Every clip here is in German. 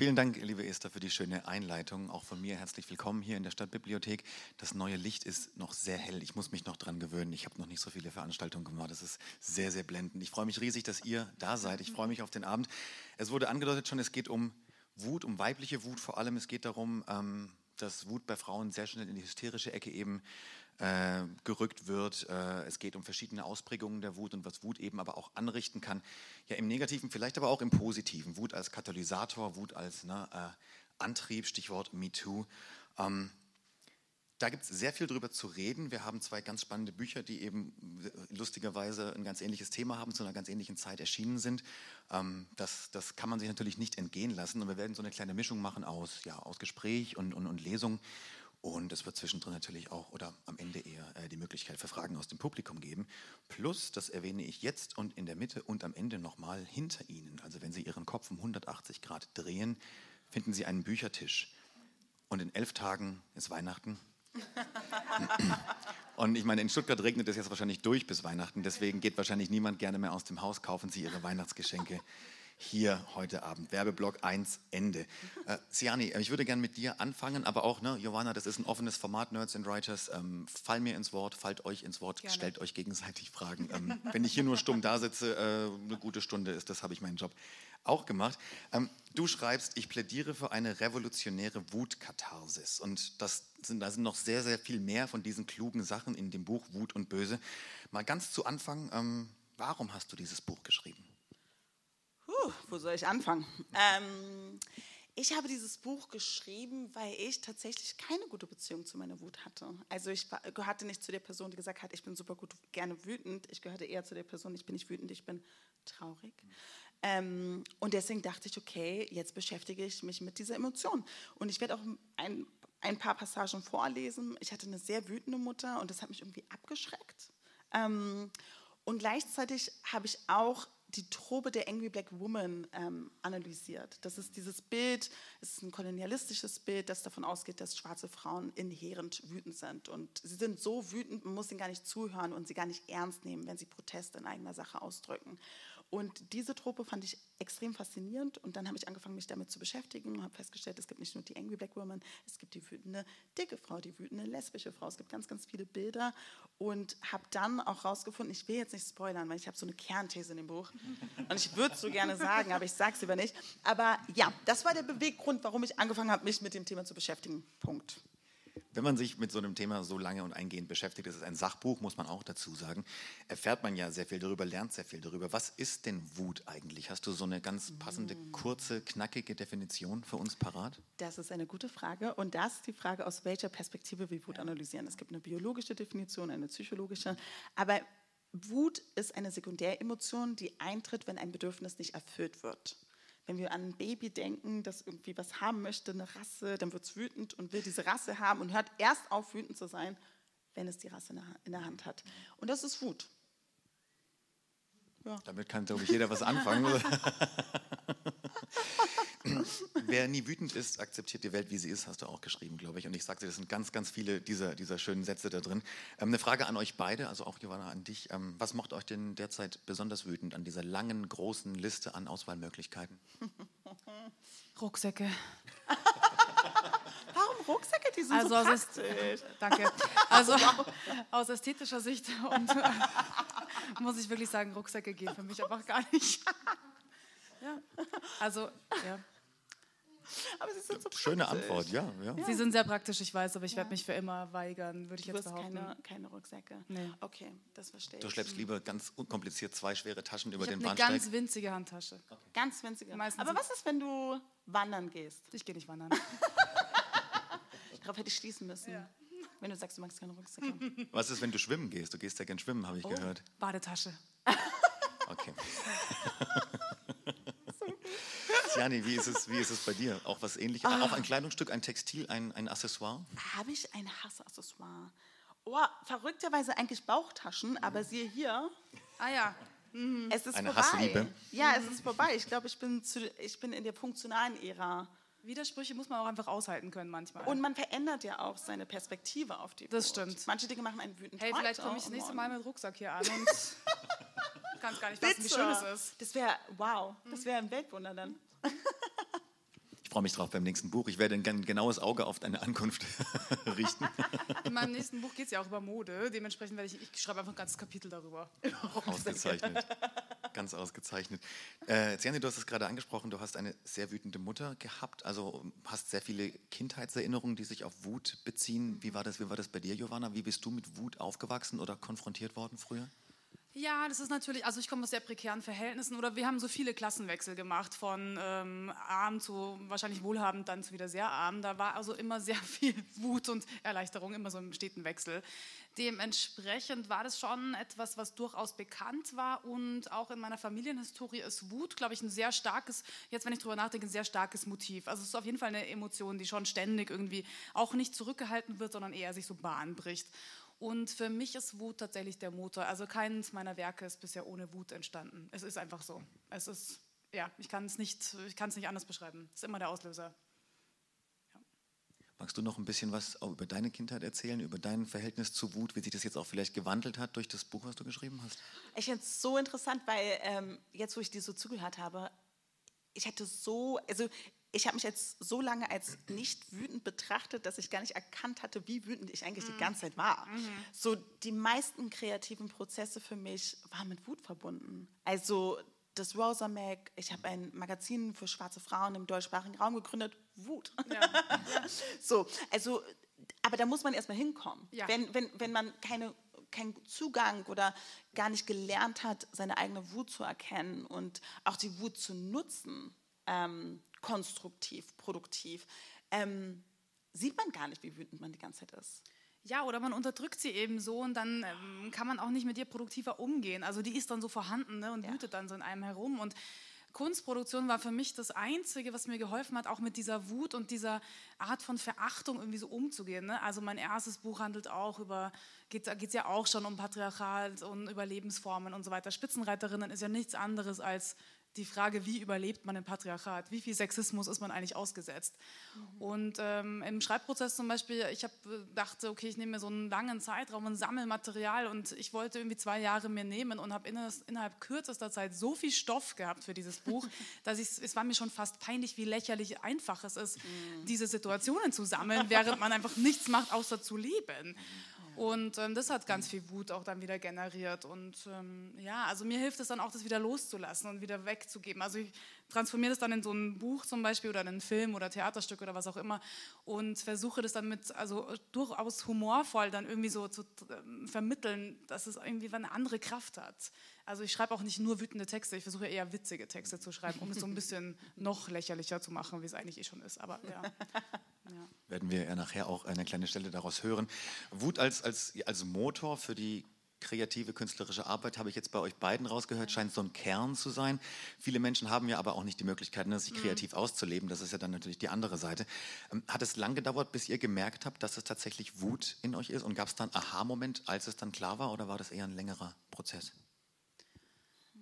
Vielen Dank, liebe Esther, für die schöne Einleitung. Auch von mir herzlich willkommen hier in der Stadtbibliothek. Das neue Licht ist noch sehr hell. Ich muss mich noch dran gewöhnen. Ich habe noch nicht so viele Veranstaltungen gemacht. Das ist sehr, sehr blendend. Ich freue mich riesig, dass ihr da seid. Ich freue mich auf den Abend. Es wurde angedeutet schon, es geht um Wut, um weibliche Wut vor allem. Es geht darum, ähm, dass Wut bei Frauen sehr schnell in die hysterische Ecke eben äh, gerückt wird. Äh, es geht um verschiedene Ausprägungen der Wut und was Wut eben aber auch anrichten kann. Ja, im Negativen, vielleicht aber auch im Positiven. Wut als Katalysator, Wut als ne, äh, Antrieb, Stichwort MeToo. Ähm, da gibt es sehr viel drüber zu reden. Wir haben zwei ganz spannende Bücher, die eben lustigerweise ein ganz ähnliches Thema haben, zu einer ganz ähnlichen Zeit erschienen sind. Ähm, das, das kann man sich natürlich nicht entgehen lassen. Und wir werden so eine kleine Mischung machen aus, ja, aus Gespräch und, und, und Lesung. Und es wird zwischendrin natürlich auch oder am Ende eher äh, die Möglichkeit für Fragen aus dem Publikum geben. Plus, das erwähne ich jetzt und in der Mitte und am Ende nochmal hinter Ihnen. Also wenn Sie Ihren Kopf um 180 Grad drehen, finden Sie einen Büchertisch. Und in elf Tagen ist Weihnachten. Und ich meine, in Stuttgart regnet es jetzt wahrscheinlich durch bis Weihnachten. Deswegen geht wahrscheinlich niemand gerne mehr aus dem Haus. Kaufen Sie Ihre Weihnachtsgeschenke hier heute Abend. Werbeblock 1, Ende. Äh, Siani, ich würde gerne mit dir anfangen, aber auch, ne, Johanna, das ist ein offenes Format, Nerds and Writers. Ähm, fall mir ins Wort, fallt euch ins Wort, gerne. stellt euch gegenseitig Fragen. Ähm, wenn ich hier nur stumm da sitze, äh, eine gute Stunde ist, das habe ich meinen Job auch gemacht. Ähm, du schreibst, ich plädiere für eine revolutionäre Wutkatharsis. Und das sind, da sind noch sehr, sehr viel mehr von diesen klugen Sachen in dem Buch Wut und Böse. Mal ganz zu Anfang, ähm, warum hast du dieses Buch geschrieben? Puh, wo soll ich anfangen? Ähm, ich habe dieses Buch geschrieben, weil ich tatsächlich keine gute Beziehung zu meiner Wut hatte. Also ich war, gehörte nicht zu der Person, die gesagt hat, ich bin super gut, gerne wütend. Ich gehörte eher zu der Person, ich bin nicht wütend, ich bin traurig. Ähm, und deswegen dachte ich, okay, jetzt beschäftige ich mich mit dieser Emotion. Und ich werde auch ein, ein paar Passagen vorlesen. Ich hatte eine sehr wütende Mutter und das hat mich irgendwie abgeschreckt. Ähm, und gleichzeitig habe ich auch die Trope der Angry Black Woman ähm, analysiert. Das ist dieses Bild, es ist ein kolonialistisches Bild, das davon ausgeht, dass schwarze Frauen inhärent wütend sind. Und sie sind so wütend, man muss ihnen gar nicht zuhören und sie gar nicht ernst nehmen, wenn sie Proteste in eigener Sache ausdrücken. Und diese Trope fand ich extrem faszinierend und dann habe ich angefangen, mich damit zu beschäftigen und habe festgestellt, es gibt nicht nur die Angry Black Woman, es gibt die wütende dicke Frau, die wütende lesbische Frau, es gibt ganz, ganz viele Bilder und habe dann auch rausgefunden, ich will jetzt nicht spoilern, weil ich habe so eine Kernthese in dem Buch und ich würde es so gerne sagen, aber ich sage es lieber nicht. Aber ja, das war der Beweggrund, warum ich angefangen habe, mich mit dem Thema zu beschäftigen. Punkt. Wenn man sich mit so einem Thema so lange und eingehend beschäftigt, das ist ein Sachbuch, muss man auch dazu sagen, erfährt man ja sehr viel darüber, lernt sehr viel darüber. Was ist denn Wut eigentlich? Hast du so eine ganz passende, kurze, knackige Definition für uns parat? Das ist eine gute Frage und das ist die Frage, aus welcher Perspektive wir Wut analysieren. Es gibt eine biologische Definition, eine psychologische, aber Wut ist eine Sekundäremotion, die eintritt, wenn ein Bedürfnis nicht erfüllt wird. Wenn wir an ein Baby denken, das irgendwie was haben möchte, eine Rasse, dann wird es wütend und will diese Rasse haben und hört erst auf, wütend zu sein, wenn es die Rasse in der Hand hat. Und das ist Wut. Ja. Damit kann, glaube ich, jeder was anfangen. Wer nie wütend ist, akzeptiert die Welt, wie sie ist, hast du auch geschrieben, glaube ich. Und ich sagte, das sind ganz, ganz viele dieser, dieser schönen Sätze da drin. Ähm, eine Frage an euch beide, also auch Johanna an dich. Ähm, was macht euch denn derzeit besonders wütend an dieser langen, großen Liste an Auswahlmöglichkeiten? Rucksäcke. Warum Rucksäcke? Die sind also so aus Danke. Also aus ästhetischer Sicht und muss ich wirklich sagen, Rucksäcke gehen für mich einfach gar nicht. Ja. Also, ja. Aber sie sind so Schöne Antwort, ja, ja, Sie sind sehr praktisch, ich weiß, aber ich ja. werde mich für immer weigern, würde ich du jetzt behaupten. Keine, keine Rucksäcke. Nee. Okay, das verstehe ich. Du schleppst lieber ganz unkompliziert zwei schwere Taschen über ich den Bahnsteig. Eine ganz winzige Handtasche. Okay. Ganz winzige. Meistens aber was ist, wenn du wandern gehst? Ich gehe nicht wandern. Darauf hätte ich schließen müssen. Ja. Wenn du sagst, du magst keine Rucksäcke. Was ist, wenn du schwimmen gehst? Du gehst ja gern schwimmen, habe ich oh. gehört. Badetasche. Okay. Jani, wie ist, es, wie ist es bei dir? Auch was ähnliches? Ah. Auch ein Kleidungsstück, ein Textil, ein, ein Accessoire? Habe ich ein Hassaccessoire? Oh, verrückterweise eigentlich Bauchtaschen, aber siehe hier. Ah ja. Mhm. Es ist Eine vorbei. Hassliebe. Ja, es ist vorbei. Ich glaube, ich, bin ich bin in der funktionalen Ära. Widersprüche muss man auch einfach aushalten können manchmal. Und man verändert ja auch seine Perspektive auf die Das Welt. stimmt. Manche Dinge machen einen wütend. Hey, vielleicht komme ich das nächste Mal mit Rucksack hier an und kann es gar nicht fassen, wie schön es ist. Das wäre, wow, das wäre ein Weltwunder dann. freue mich drauf beim nächsten Buch. Ich werde ein genaues Auge auf deine Ankunft richten. In meinem nächsten Buch geht es ja auch über Mode. Dementsprechend werde ich, ich schreibe einfach ein ganzes Kapitel darüber. Ausgezeichnet. Ganz ausgezeichnet. Äh, Ziani, du hast es gerade angesprochen, du hast eine sehr wütende Mutter gehabt, also hast sehr viele Kindheitserinnerungen, die sich auf Wut beziehen. Wie war das, wie war das bei dir, Giovanna? Wie bist du mit Wut aufgewachsen oder konfrontiert worden früher? Ja, das ist natürlich, also ich komme aus sehr prekären Verhältnissen oder wir haben so viele Klassenwechsel gemacht, von ähm, arm zu wahrscheinlich wohlhabend, dann zu wieder sehr arm. Da war also immer sehr viel Wut und Erleichterung, immer so im steten Wechsel. Dementsprechend war das schon etwas, was durchaus bekannt war und auch in meiner Familienhistorie ist Wut, glaube ich, ein sehr starkes, jetzt wenn ich darüber nachdenke, ein sehr starkes Motiv. Also es ist auf jeden Fall eine Emotion, die schon ständig irgendwie auch nicht zurückgehalten wird, sondern eher sich so Bahn bricht. Und für mich ist Wut tatsächlich der Motor. Also keines meiner Werke ist bisher ohne Wut entstanden. Es ist einfach so. Es ist, ja, ich kann es nicht, ich kann es nicht anders beschreiben. Es ist immer der Auslöser. Ja. Magst du noch ein bisschen was über deine Kindheit erzählen, über dein Verhältnis zu Wut, wie sich das jetzt auch vielleicht gewandelt hat durch das Buch, was du geschrieben hast? Ich finde es so interessant, weil ähm, jetzt, wo ich dir so zugehört habe, ich hatte so, also ich habe mich jetzt so lange als nicht wütend betrachtet, dass ich gar nicht erkannt hatte, wie wütend ich eigentlich mhm. die ganze Zeit war. Mhm. So die meisten kreativen Prozesse für mich waren mit Wut verbunden. Also das Rosa Mag, ich habe ein Magazin für schwarze Frauen im deutschsprachigen Raum gegründet, Wut. Ja. so, also, aber da muss man erstmal hinkommen. Ja. Wenn, wenn, wenn man keine keinen Zugang oder gar nicht gelernt hat, seine eigene Wut zu erkennen und auch die Wut zu nutzen, ähm, konstruktiv, produktiv, ähm, sieht man gar nicht, wie wütend man die ganze Zeit ist. Ja, oder man unterdrückt sie eben so und dann ähm, kann man auch nicht mit ihr produktiver umgehen. Also die ist dann so vorhanden ne, und ja. wütet dann so in einem herum. Und Kunstproduktion war für mich das Einzige, was mir geholfen hat, auch mit dieser Wut und dieser Art von Verachtung irgendwie so umzugehen. Ne? Also mein erstes Buch handelt auch über, geht es ja auch schon um Patriarchat und über Lebensformen und so weiter. Spitzenreiterinnen ist ja nichts anderes als die Frage, wie überlebt man im Patriarchat, wie viel Sexismus ist man eigentlich ausgesetzt. Mhm. Und ähm, im Schreibprozess zum Beispiel, ich habe äh, dachte, okay, ich nehme mir so einen langen Zeitraum und sammle Material und ich wollte irgendwie zwei Jahre mir nehmen und habe innerhalb kürzester Zeit so viel Stoff gehabt für dieses Buch, dass ich, es war mir schon fast peinlich, wie lächerlich einfach es ist, mhm. diese Situationen zu sammeln, während man einfach nichts macht, außer zu leben. Und ähm, das hat ganz viel Wut auch dann wieder generiert. Und ähm, ja, also mir hilft es dann auch, das wieder loszulassen und wieder wegzugeben. Also ich transformiere das dann in so ein Buch zum Beispiel oder in einen Film oder Theaterstück oder was auch immer und versuche das dann mit, also durchaus humorvoll dann irgendwie so zu äh, vermitteln, dass es irgendwie eine andere Kraft hat. Also ich schreibe auch nicht nur wütende Texte, ich versuche eher witzige Texte zu schreiben, um es so ein bisschen noch lächerlicher zu machen, wie es eigentlich eh schon ist. Aber ja. ja. Werden wir ja nachher auch eine kleine Stelle daraus hören. Wut als, als, als Motor für die kreative künstlerische Arbeit, habe ich jetzt bei euch beiden rausgehört, scheint so ein Kern zu sein. Viele Menschen haben ja aber auch nicht die Möglichkeit, ne, sich mhm. kreativ auszuleben. Das ist ja dann natürlich die andere Seite. Ähm, hat es lang gedauert, bis ihr gemerkt habt, dass es tatsächlich Wut in euch ist? Und gab es dann Aha-Moment, als es dann klar war, oder war das eher ein längerer Prozess?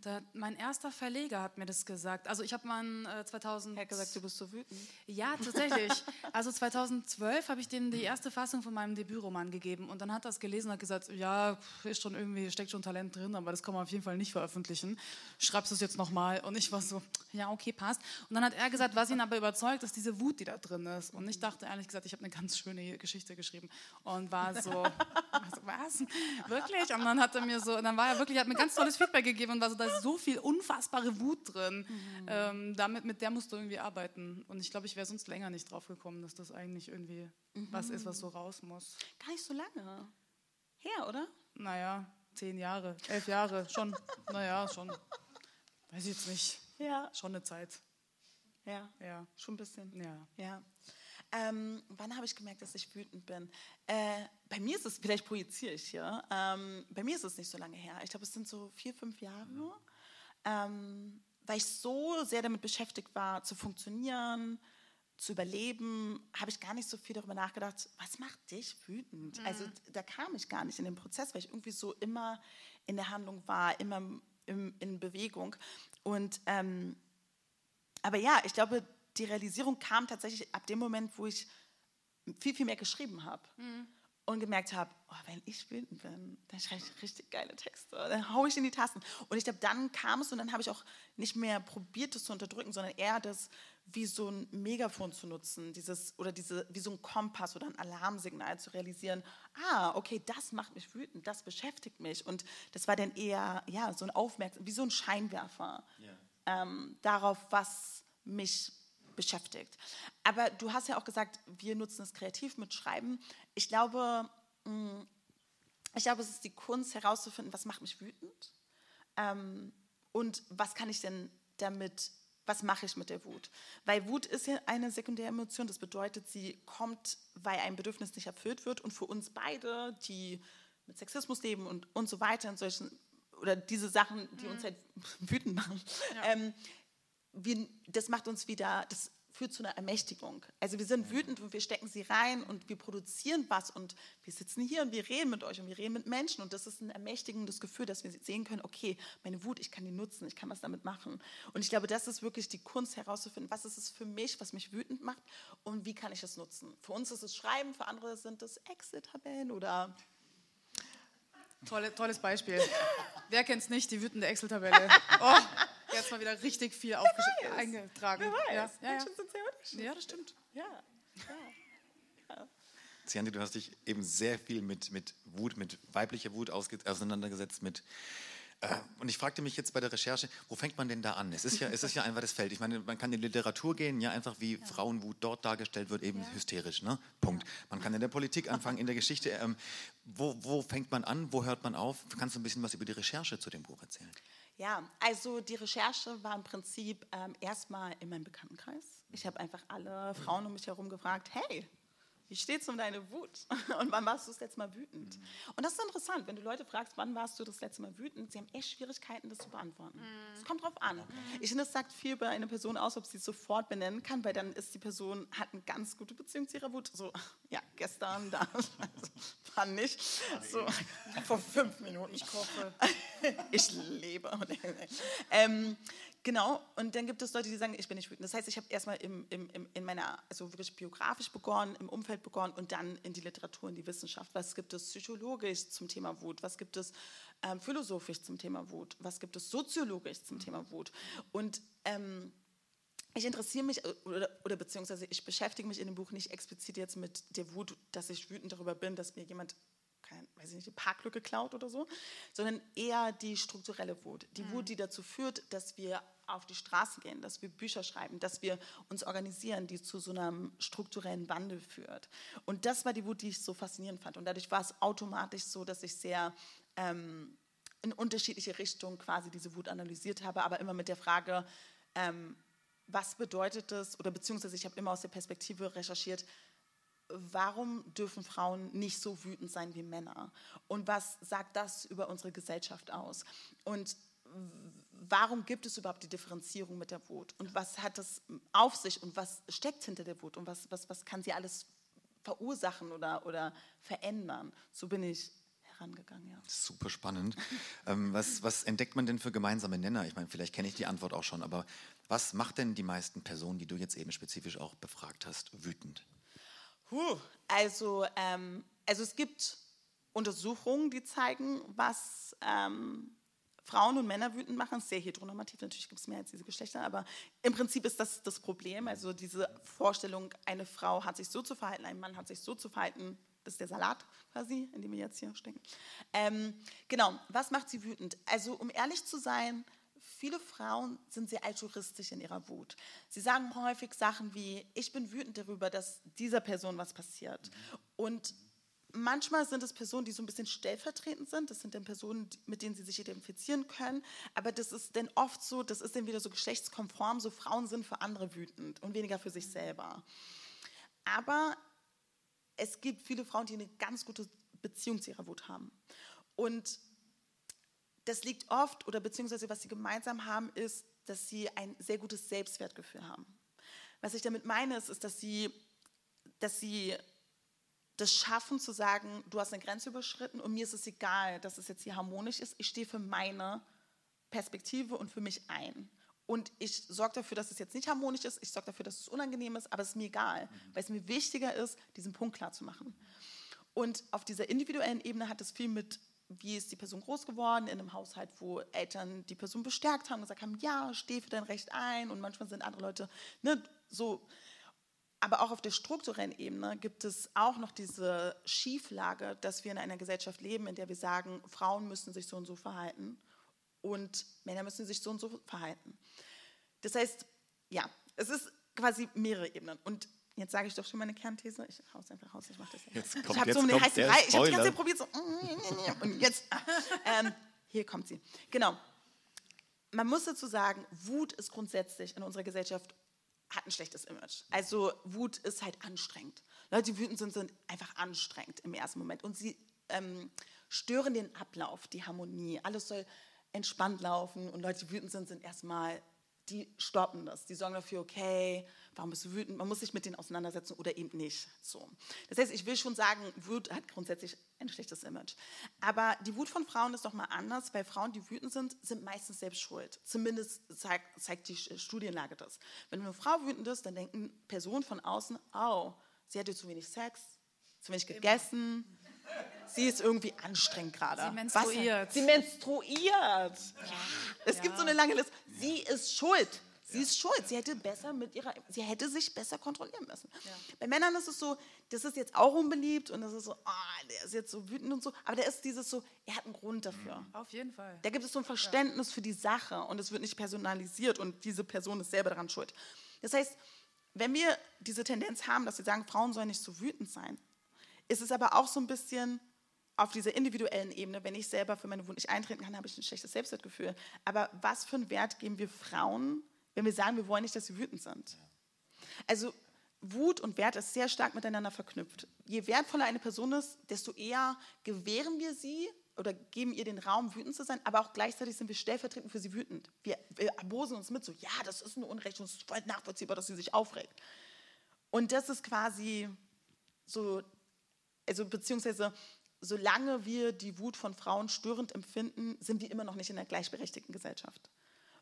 Da, mein erster Verleger hat mir das gesagt. Also ich habe mal äh, 2000... Er hat gesagt, du bist so wütend. Ja, tatsächlich. Also 2012 habe ich dem die erste Fassung von meinem Debütroman gegeben und dann hat er es gelesen und hat gesagt, ja, ist schon irgendwie, steckt schon Talent drin, aber das kann man auf jeden Fall nicht veröffentlichen. Schreibst du es jetzt nochmal? Und ich war so, ja, okay, passt. Und dann hat er gesagt, was ihn aber überzeugt, ist diese Wut, die da drin ist. Und ich dachte ehrlich gesagt, ich habe eine ganz schöne Geschichte geschrieben und war so, was? Wirklich? Und dann hat er mir so, dann war er wirklich, hat mir ganz tolles Feedback gegeben und war so, ist so viel unfassbare Wut drin. Mhm. Ähm, damit, mit der musst du irgendwie arbeiten. Und ich glaube, ich wäre sonst länger nicht drauf gekommen, dass das eigentlich irgendwie mhm. was ist, was so raus muss. Gar nicht so lange her, oder? Naja, zehn Jahre, elf Jahre, schon. naja, schon. Weiß ich jetzt nicht. Ja. Schon eine Zeit. Ja. Ja. Schon ein bisschen. Ja. Ja. Ähm, wann habe ich gemerkt, dass ich wütend bin? Äh, bei mir ist es, vielleicht projiziere ich hier, ähm, bei mir ist es nicht so lange her. Ich glaube, es sind so vier, fünf Jahre, ähm, weil ich so sehr damit beschäftigt war, zu funktionieren, zu überleben, habe ich gar nicht so viel darüber nachgedacht, was macht dich wütend? Mhm. Also da kam ich gar nicht in den Prozess, weil ich irgendwie so immer in der Handlung war, immer im, in Bewegung. Und ähm, aber ja, ich glaube, die Realisierung kam tatsächlich ab dem Moment, wo ich viel, viel mehr geschrieben habe. Mhm. und gemerkt habe, oh, wenn ich wütend bin, dann schreibe ich richtig geile Texte, dann haue ich in die Tasten. Und ich glaube, dann kam es und dann habe ich auch nicht mehr probiert, das zu unterdrücken, sondern eher das wie so ein Megafon zu nutzen, dieses oder diese wie so ein Kompass oder ein Alarmsignal zu realisieren. Ah, okay, das macht mich wütend, das beschäftigt mich und das war dann eher ja so ein Aufmerksam, wie so ein Scheinwerfer yeah. ähm, darauf, was mich beschäftigt. Aber du hast ja auch gesagt, wir nutzen es kreativ mit Schreiben. Ich glaube, mm, ich glaube, es ist die Kunst herauszufinden, was macht mich wütend ähm, und was kann ich denn damit, was mache ich mit der Wut? Weil Wut ist ja eine sekundäre Emotion. Das bedeutet, sie kommt, weil ein Bedürfnis nicht erfüllt wird. Und für uns beide, die mit Sexismus leben und, und so weiter, und solchen, oder diese Sachen, die mhm. uns halt wütend machen, ja. ähm, wir, das macht uns wieder, das führt zu einer Ermächtigung. Also wir sind wütend und wir stecken sie rein und wir produzieren was und wir sitzen hier und wir reden mit euch und wir reden mit Menschen und das ist ein ermächtigendes Gefühl, dass wir sehen können, okay, meine Wut, ich kann die nutzen, ich kann was damit machen. Und ich glaube, das ist wirklich die Kunst herauszufinden, was ist es für mich, was mich wütend macht und wie kann ich es nutzen. Für uns ist es Schreiben, für andere sind es Excel-Tabellen oder Tolle, tolles Beispiel. Wer kennt es nicht, die wütende Excel-Tabelle? Oh, jetzt mal wieder richtig viel eingetragen. Wer weiß. Ja, ja, Menschen sind sehr unterschiedlich. Ja, das stimmt. Ja. ja. Ziandi, du hast dich eben sehr viel mit, mit Wut, mit weiblicher Wut auseinandergesetzt, mit äh, und ich fragte mich jetzt bei der Recherche, wo fängt man denn da an? Es ist ja, es ist ja einfach das Feld. Ich meine, man kann in die Literatur gehen, ja, einfach wie ja. Frauenwut dort dargestellt wird, eben ja. hysterisch, ne? Punkt. Man kann in der Politik anfangen, in der Geschichte. Ähm, wo, wo fängt man an? Wo hört man auf? Kannst du ein bisschen was über die Recherche zu dem Buch erzählen? Ja, also die Recherche war im Prinzip ähm, erstmal in meinem Bekanntenkreis. Ich habe einfach alle Frauen um mich herum gefragt, hey, wie steht es um deine Wut? Und wann warst du das letzte Mal wütend? Mhm. Und das ist interessant, wenn du Leute fragst, wann warst du das letzte Mal wütend, sie haben echt Schwierigkeiten, das zu beantworten. Es mhm. kommt drauf an. Ich finde, es sagt viel über eine Person aus, ob sie es sofort benennen kann, weil dann ist die Person, hat eine ganz gute Beziehung zu ihrer Wut. So, ja, gestern, da, wann nicht. So, vor fünf Minuten. Ich koche. ich lebe. ähm, Genau, und dann gibt es Leute, die sagen, ich bin nicht wütend. Das heißt, ich habe erstmal im, im, im, in meiner, also wirklich biografisch begonnen, im Umfeld begonnen und dann in die Literatur, in die Wissenschaft. Was gibt es psychologisch zum Thema Wut? Was gibt es ähm, philosophisch zum Thema Wut? Was gibt es soziologisch zum Thema Wut? Und ähm, ich interessiere mich äh, oder, oder, beziehungsweise ich beschäftige mich in dem Buch nicht explizit jetzt mit der Wut, dass ich wütend darüber bin, dass mir jemand weiß ich nicht, die Parklücke klaut oder so, sondern eher die strukturelle Wut. Die mhm. Wut, die dazu führt, dass wir auf die Straße gehen, dass wir Bücher schreiben, dass wir uns organisieren, die zu so einem strukturellen Wandel führt. Und das war die Wut, die ich so faszinierend fand. Und dadurch war es automatisch so, dass ich sehr ähm, in unterschiedliche Richtungen quasi diese Wut analysiert habe, aber immer mit der Frage, ähm, was bedeutet das, oder beziehungsweise ich habe immer aus der Perspektive recherchiert, warum dürfen Frauen nicht so wütend sein wie Männer? Und was sagt das über unsere Gesellschaft aus? Und warum gibt es überhaupt die Differenzierung mit der Wut? Und was hat das auf sich und was steckt hinter der Wut? Und was, was, was kann sie alles verursachen oder, oder verändern? So bin ich herangegangen, ja. Super spannend. ähm, was, was entdeckt man denn für gemeinsame Nenner? Ich meine, vielleicht kenne ich die Antwort auch schon, aber was macht denn die meisten Personen, die du jetzt eben spezifisch auch befragt hast, wütend? Huh, also, ähm, also es gibt Untersuchungen, die zeigen, was ähm, Frauen und Männer wütend machen. Sehr heteronormativ, natürlich gibt es mehr als diese Geschlechter, aber im Prinzip ist das das Problem. Also diese Vorstellung, eine Frau hat sich so zu verhalten, ein Mann hat sich so zu verhalten, das ist der Salat quasi, in dem wir jetzt hier stecken. Ähm, genau, was macht sie wütend? Also um ehrlich zu sein, viele Frauen sind sehr altruistisch in ihrer Wut. Sie sagen häufig Sachen wie, ich bin wütend darüber, dass dieser Person was passiert. Und manchmal sind es Personen, die so ein bisschen stellvertretend sind. Das sind dann Personen, mit denen sie sich identifizieren können. Aber das ist dann oft so, das ist dann wieder so geschlechtskonform, so Frauen sind für andere wütend und weniger für sich selber. Aber es gibt viele Frauen, die eine ganz gute Beziehung zu ihrer Wut haben. Und das liegt oft, oder beziehungsweise was sie gemeinsam haben, ist, dass sie ein sehr gutes Selbstwertgefühl haben. Was ich damit meine, ist, ist dass, sie, dass sie das schaffen zu sagen, du hast eine Grenze überschritten und mir ist es egal, dass es jetzt hier harmonisch ist. Ich stehe für meine Perspektive und für mich ein. Und ich sorge dafür, dass es jetzt nicht harmonisch ist, ich sorge dafür, dass es unangenehm ist, aber es ist mir egal, mhm. weil es mir wichtiger ist, diesen Punkt klar zu machen. Und auf dieser individuellen Ebene hat es viel mit, wie ist die Person groß geworden, in einem Haushalt, wo Eltern die Person bestärkt haben, gesagt haben, ja, steh für dein Recht ein. Und manchmal sind andere Leute ne, so. Aber auch auf der strukturellen Ebene gibt es auch noch diese Schieflage, dass wir in einer Gesellschaft leben, in der wir sagen, Frauen müssen sich so und so verhalten und Männer müssen sich so und so verhalten. Das heißt, ja, es ist quasi mehrere Ebenen. Und jetzt sage ich doch schon meine Kernthese. Ich hau es einfach raus, ich mache das ja. Jetzt kommt, ich habe jetzt so eine heiße Brei. Ich habe die Spoiler. ganze Zeit probiert, so. Und jetzt, ähm, hier kommt sie. Genau. Man muss dazu sagen, Wut ist grundsätzlich in unserer Gesellschaft hat ein schlechtes Image. Also Wut ist halt anstrengend. Leute, die wütend sind, sind einfach anstrengend im ersten Moment. Und sie ähm, stören den Ablauf, die Harmonie. Alles soll entspannt laufen. Und Leute, die wütend sind, sind erstmal, die stoppen das. Die sorgen dafür, okay, warum bist du wütend? Man muss sich mit denen auseinandersetzen oder eben nicht. So. Das heißt, ich will schon sagen, Wut hat grundsätzlich ein schlechtes Image. Aber die Wut von Frauen ist doch mal anders, weil Frauen, die wütend sind, sind meistens selbst schuld. Zumindest zeigt, zeigt die Studienlage das. Wenn eine Frau wütend ist, dann denken Personen von außen, oh, sie hatte zu wenig Sex, zu wenig gegessen. Sie ist irgendwie anstrengend gerade. Sie menstruiert. Was? Sie menstruiert. Ja. Es gibt so eine lange Liste. Sie ist schuld. Sie ist schuld. Sie hätte besser mit ihrer, sie hätte sich besser kontrollieren müssen. Bei Männern ist es so, das ist jetzt auch unbeliebt und das ist so, ah, der ist jetzt so wütend und so. Aber der ist dieses so, er hat einen Grund dafür. Auf jeden Fall. Da gibt es so ein Verständnis für die Sache und es wird nicht personalisiert und diese Person ist selber daran schuld. Das heißt, wenn wir diese Tendenz haben, dass wir sagen, Frauen sollen nicht so wütend sein, ist es aber auch so ein bisschen auf dieser individuellen Ebene, wenn ich selber für meine Wut nicht eintreten kann, habe ich ein schlechtes Selbstwertgefühl. Aber was für einen Wert geben wir Frauen, wenn wir sagen, wir wollen nicht, dass sie wütend sind? Also Wut und Wert ist sehr stark miteinander verknüpft. Je wertvoller eine Person ist, desto eher gewähren wir sie oder geben ihr den Raum, wütend zu sein, aber auch gleichzeitig sind wir stellvertretend für sie wütend. Wir, wir abosen uns mit so, ja, das ist ein Unrecht und es ist voll nachvollziehbar, dass sie sich aufregt. Und das ist quasi so, also beziehungsweise solange wir die Wut von Frauen störend empfinden, sind wir immer noch nicht in einer gleichberechtigten Gesellschaft.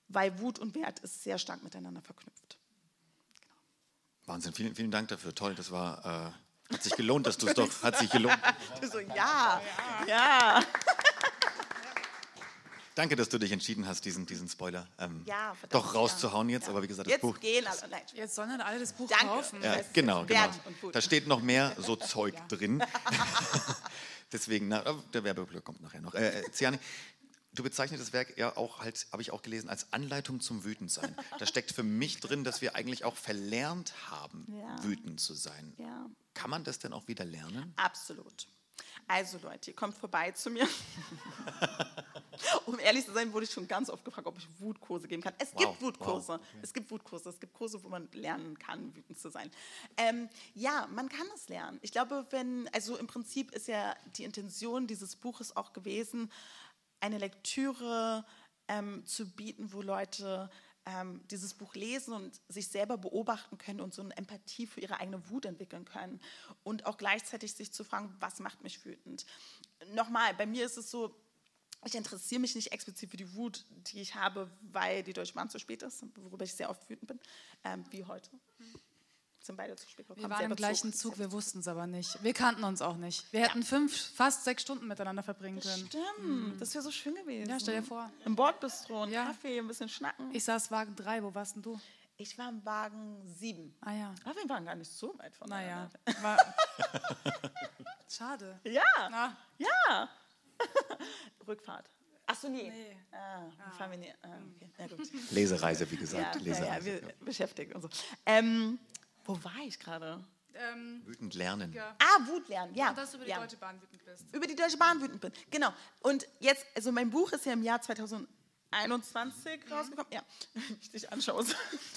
Weil Wut und Wert ist sehr stark miteinander verknüpft. Wahnsinn, vielen, vielen Dank dafür. Toll, das war, äh, hat sich gelohnt, dass du es doch, hat sich gelohnt. Du so, ja, ja. Danke, dass du dich entschieden hast, diesen, diesen Spoiler ähm, Ja, verdammt, doch rauszuhauen ja. jetzt. Ja. Aber wie gesagt, das Jetzt Buch. gehen alle. Nein, Jetzt sollen dann alle das Buch Danke. kaufen. Ja, genau, genau. Da steht noch mehr so Zeug drin. Deswegen, na, der Werbeblock kommt nachher noch. Äh, äh, Ziani, du bezeichnest das Werk ja auch, halt, habe ich auch gelesen, als Anleitung zum Wütendsein. Da steckt für mich drin, dass wir eigentlich auch verlernt haben, Ja. wütend zu sein. Ja. Kann man das denn auch wieder lernen? Absolut. Also Leute, ihr kommt vorbei zu mir. um ehrlich zu sein, wurde ich schon ganz oft gefragt, ob ich Wutkurse geben kann. Es Wow, gibt Wutkurse. wow, Es gibt Wutkurse. Es gibt Kurse, wo man lernen kann, wütend zu sein. Ähm, ja, man kann es lernen. Ich glaube, wenn, also im Prinzip ist ja die Intention dieses Buches auch gewesen, eine Lektüre ähm, zu bieten, wo Leute ähm, dieses Buch lesen und sich selber beobachten können und so eine Empathie für ihre eigene Wut entwickeln können und auch gleichzeitig sich zu fragen, was macht mich wütend? Nochmal, bei mir ist es so, ich interessiere mich nicht explizit für die Wut, die ich habe, weil die Deutsche Bahn zu spät ist, worüber ich sehr oft wütend bin, ähm, wie heute. Sind beide zu spät gekommen. Wir waren im gleichen Zug. Zug, wir wussten es aber nicht. Wir kannten uns auch nicht. Wir hätten fünf, fast sechs Stunden miteinander verbringen können. Stimmt, das wäre so schön gewesen. Ja, stell dir vor. Im Bordbistro, ein Ja. Kaffee, ein bisschen schnacken. Ich saß Wagen 3, wo warst denn du? Ich war im Wagen 7. Ah ja. Aber wir waren gar nicht so weit Naja. voneinander. War Schade. Ja, Na, ja. Rückfahrt. Achso, nee. Nee. Ah, fahren wir nie. Ah, okay. Gut. Lesereise, wie Ja, gesagt. ja, ja, Lesereise. wir beschäftigen uns so. Ähm, wo war ich gerade? ähm, Wütend lernen. ja. Ah, Wut lernen, ja. Und dass du über die ja. Deutsche Bahn wütend bist. Über die Deutsche Bahn wütend bin. Genau. Und jetzt, also mein Buch ist ja im Jahr 2021 Mhm. rausgekommen. Ja, wenn ich dich anschaue. Du,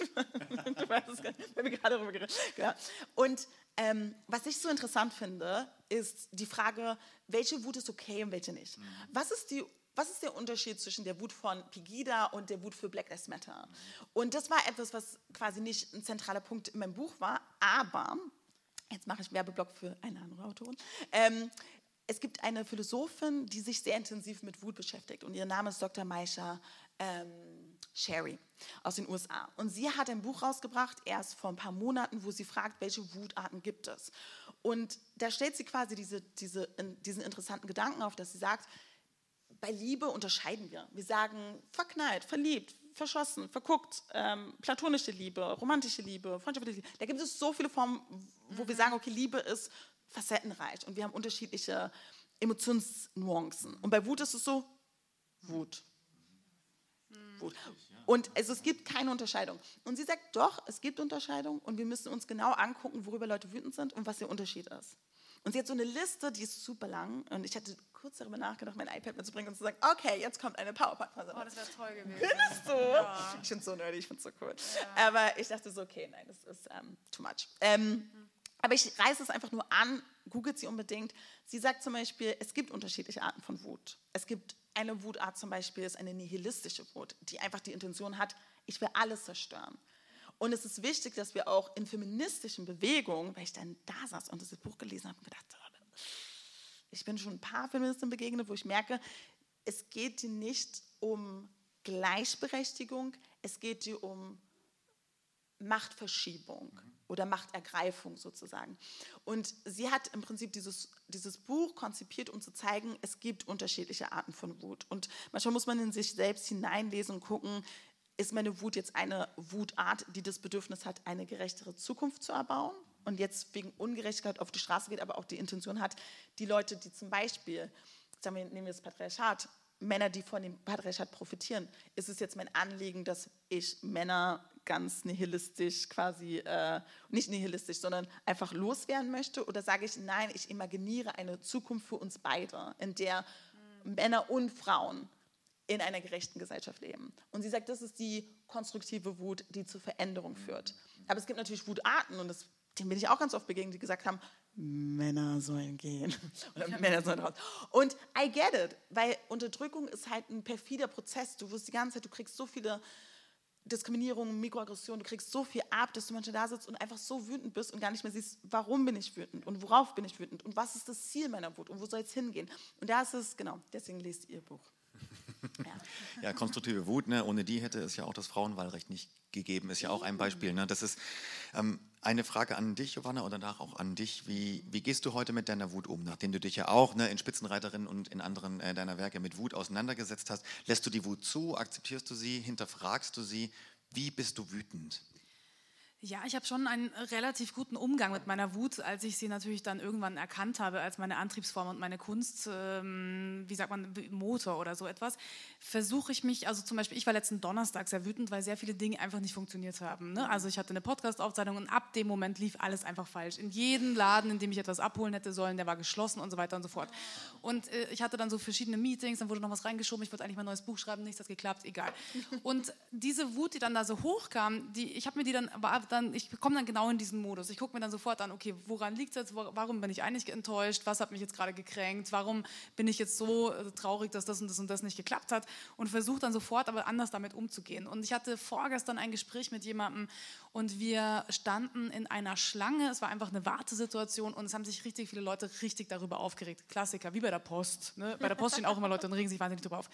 du weißt es gar nicht, wir gerade darüber geredet. Ja. Und ähm, was ich so interessant finde, ist die Frage, welche Wut ist okay und welche nicht. Was ist die was ist der Unterschied zwischen der Wut von Pegida und der Wut für Black Lives Matter? Und das war etwas, was quasi nicht ein zentraler Punkt in meinem Buch war, aber jetzt mache ich Werbeblock für eine andere Autorin. Ähm, es gibt eine Philosophin, die sich sehr intensiv mit Wut beschäftigt und ihr Name ist Dr. Maisha ähm, Sherry aus den USA. Und sie hat ein Buch rausgebracht, erst vor ein paar Monaten, wo sie fragt, welche Wutarten gibt es. Und da stellt sie quasi diese, diese, diesen interessanten Gedanken auf, dass sie sagt, bei Liebe unterscheiden wir. Wir sagen verknallt, verliebt, verschossen, verguckt, ähm, platonische Liebe, romantische Liebe, freundschaftliche Liebe. Da gibt es so viele Formen, wo mhm. wir sagen, okay, Liebe ist facettenreich und wir haben unterschiedliche Emotionsnuancen. Und bei Wut ist es so, Wut. Mhm. Wut. Und also es gibt keine Unterscheidung. Und sie sagt, doch, es gibt Unterscheidung und wir müssen uns genau angucken, worüber Leute wütend sind und was der Unterschied ist. Und sie hat so eine Liste, die ist super lang. Und ich hatte kurz darüber nachgedacht, mein iPad mitzubringen und zu sagen, okay, jetzt kommt eine PowerPoint-Phase. Oh, das wäre toll gewesen. Findest du? Ja. Ich finde es so nerdy, ich finde es so cool. Ja. Aber ich dachte so, okay, nein, das ist um, ähm, too much. Ähm, mhm. Aber ich reiße es einfach nur an, googelt sie unbedingt. Sie sagt zum Beispiel, es gibt unterschiedliche Arten von Wut. Es gibt eine Wutart zum Beispiel, ist eine nihilistische Wut, die einfach die Intention hat, ich will alles zerstören. Und es ist wichtig, dass wir auch in feministischen Bewegungen, weil ich dann da saß und das Buch gelesen habe und gedacht, ich bin schon ein paar Feministinnen begegnet, wo ich merke, es geht dir nicht um Gleichberechtigung, es geht dir um Machtverschiebung oder Machtergreifung sozusagen. Und sie hat im Prinzip dieses, dieses Buch konzipiert, um zu zeigen, es gibt unterschiedliche Arten von Wut. Und manchmal muss man in sich selbst hineinlesen und gucken, ist meine Wut jetzt eine Wutart, die das Bedürfnis hat, eine gerechtere Zukunft zu erbauen und jetzt wegen Ungerechtigkeit auf die Straße geht, aber auch die Intention hat, die Leute, die zum Beispiel, sagen wir, nehmen wir das Patriarchat, Männer, die von dem Patriarchat profitieren, ist es jetzt mein Anliegen, dass ich Männer ganz nihilistisch quasi, äh, nicht nihilistisch, sondern einfach loswerden möchte? Oder sage ich, nein, ich imaginiere eine Zukunft für uns beide, in der mhm. Männer und Frauen in einer gerechten Gesellschaft leben. Und sie sagt, das ist die konstruktive Wut, die zur Veränderung führt. Aber es gibt natürlich Wutarten und das, denen bin ich auch ganz oft begegnet, die gesagt haben, Männer sollen gehen oder Männer sollen raus. Und I get it, weil Unterdrückung ist halt ein perfider Prozess. Du wirst die ganze Zeit, du kriegst so viele Diskriminierungen, Mikroaggressionen, du kriegst so viel ab, dass du manchmal da sitzt und einfach so wütend bist und gar nicht mehr siehst, warum bin ich wütend und worauf bin ich wütend und was ist das Ziel meiner Wut und wo soll es hingehen. Und da ist es, genau, deswegen lest ihr Buch. Ja. ja, konstruktive Wut, ne? ohne die hätte es ja auch das Frauenwahlrecht nicht gegeben, ist ja auch ein Beispiel. Ne? Das ist ähm, eine Frage an dich, Giovanna, und danach auch an dich. Wie, wie gehst du heute mit deiner Wut um, nachdem du dich ja auch ne, in Spitzenreiterin und in anderen äh, deiner Werke mit Wut auseinandergesetzt hast? Lässt du die Wut zu? Akzeptierst du sie? Hinterfragst du sie? Wie bist du wütend? Ja, ich habe schon einen relativ guten Umgang mit meiner Wut, als ich sie natürlich dann irgendwann erkannt habe als meine Antriebsform und meine Kunst, ähm, wie sagt man, Motor oder so etwas. Versuche ich mich, also zum Beispiel, ich war letzten Donnerstag sehr wütend, weil sehr viele Dinge einfach nicht funktioniert haben. Ne? Also ich hatte eine Podcast-Aufzeichnung und ab dem Moment lief alles einfach falsch. In jedem Laden, in dem ich etwas abholen hätte sollen, der war geschlossen und so weiter und so fort. Und äh, ich hatte dann so verschiedene Meetings, dann wurde noch was reingeschoben, ich wollte eigentlich mein neues Buch schreiben, nichts hat geklappt, egal. Und diese Wut, die dann da so hochkam, die, ich habe mir die dann, aber dann, ich komme dann genau in diesen Modus. Ich gucke mir dann sofort an, okay, woran liegt es jetzt? Warum bin ich eigentlich enttäuscht? Was hat mich jetzt gerade gekränkt? Warum bin ich jetzt so äh, traurig, dass das und das und das nicht geklappt hat? Und versuche dann sofort aber anders damit umzugehen. Und ich hatte vorgestern ein Gespräch mit jemandem und wir standen in einer Schlange. Es war einfach eine Wartesituation und es haben sich richtig viele Leute richtig darüber aufgeregt. Klassiker, wie bei der Post. Ne? Bei der Post stehen auch immer Leute und regen sich wahnsinnig darüber auf.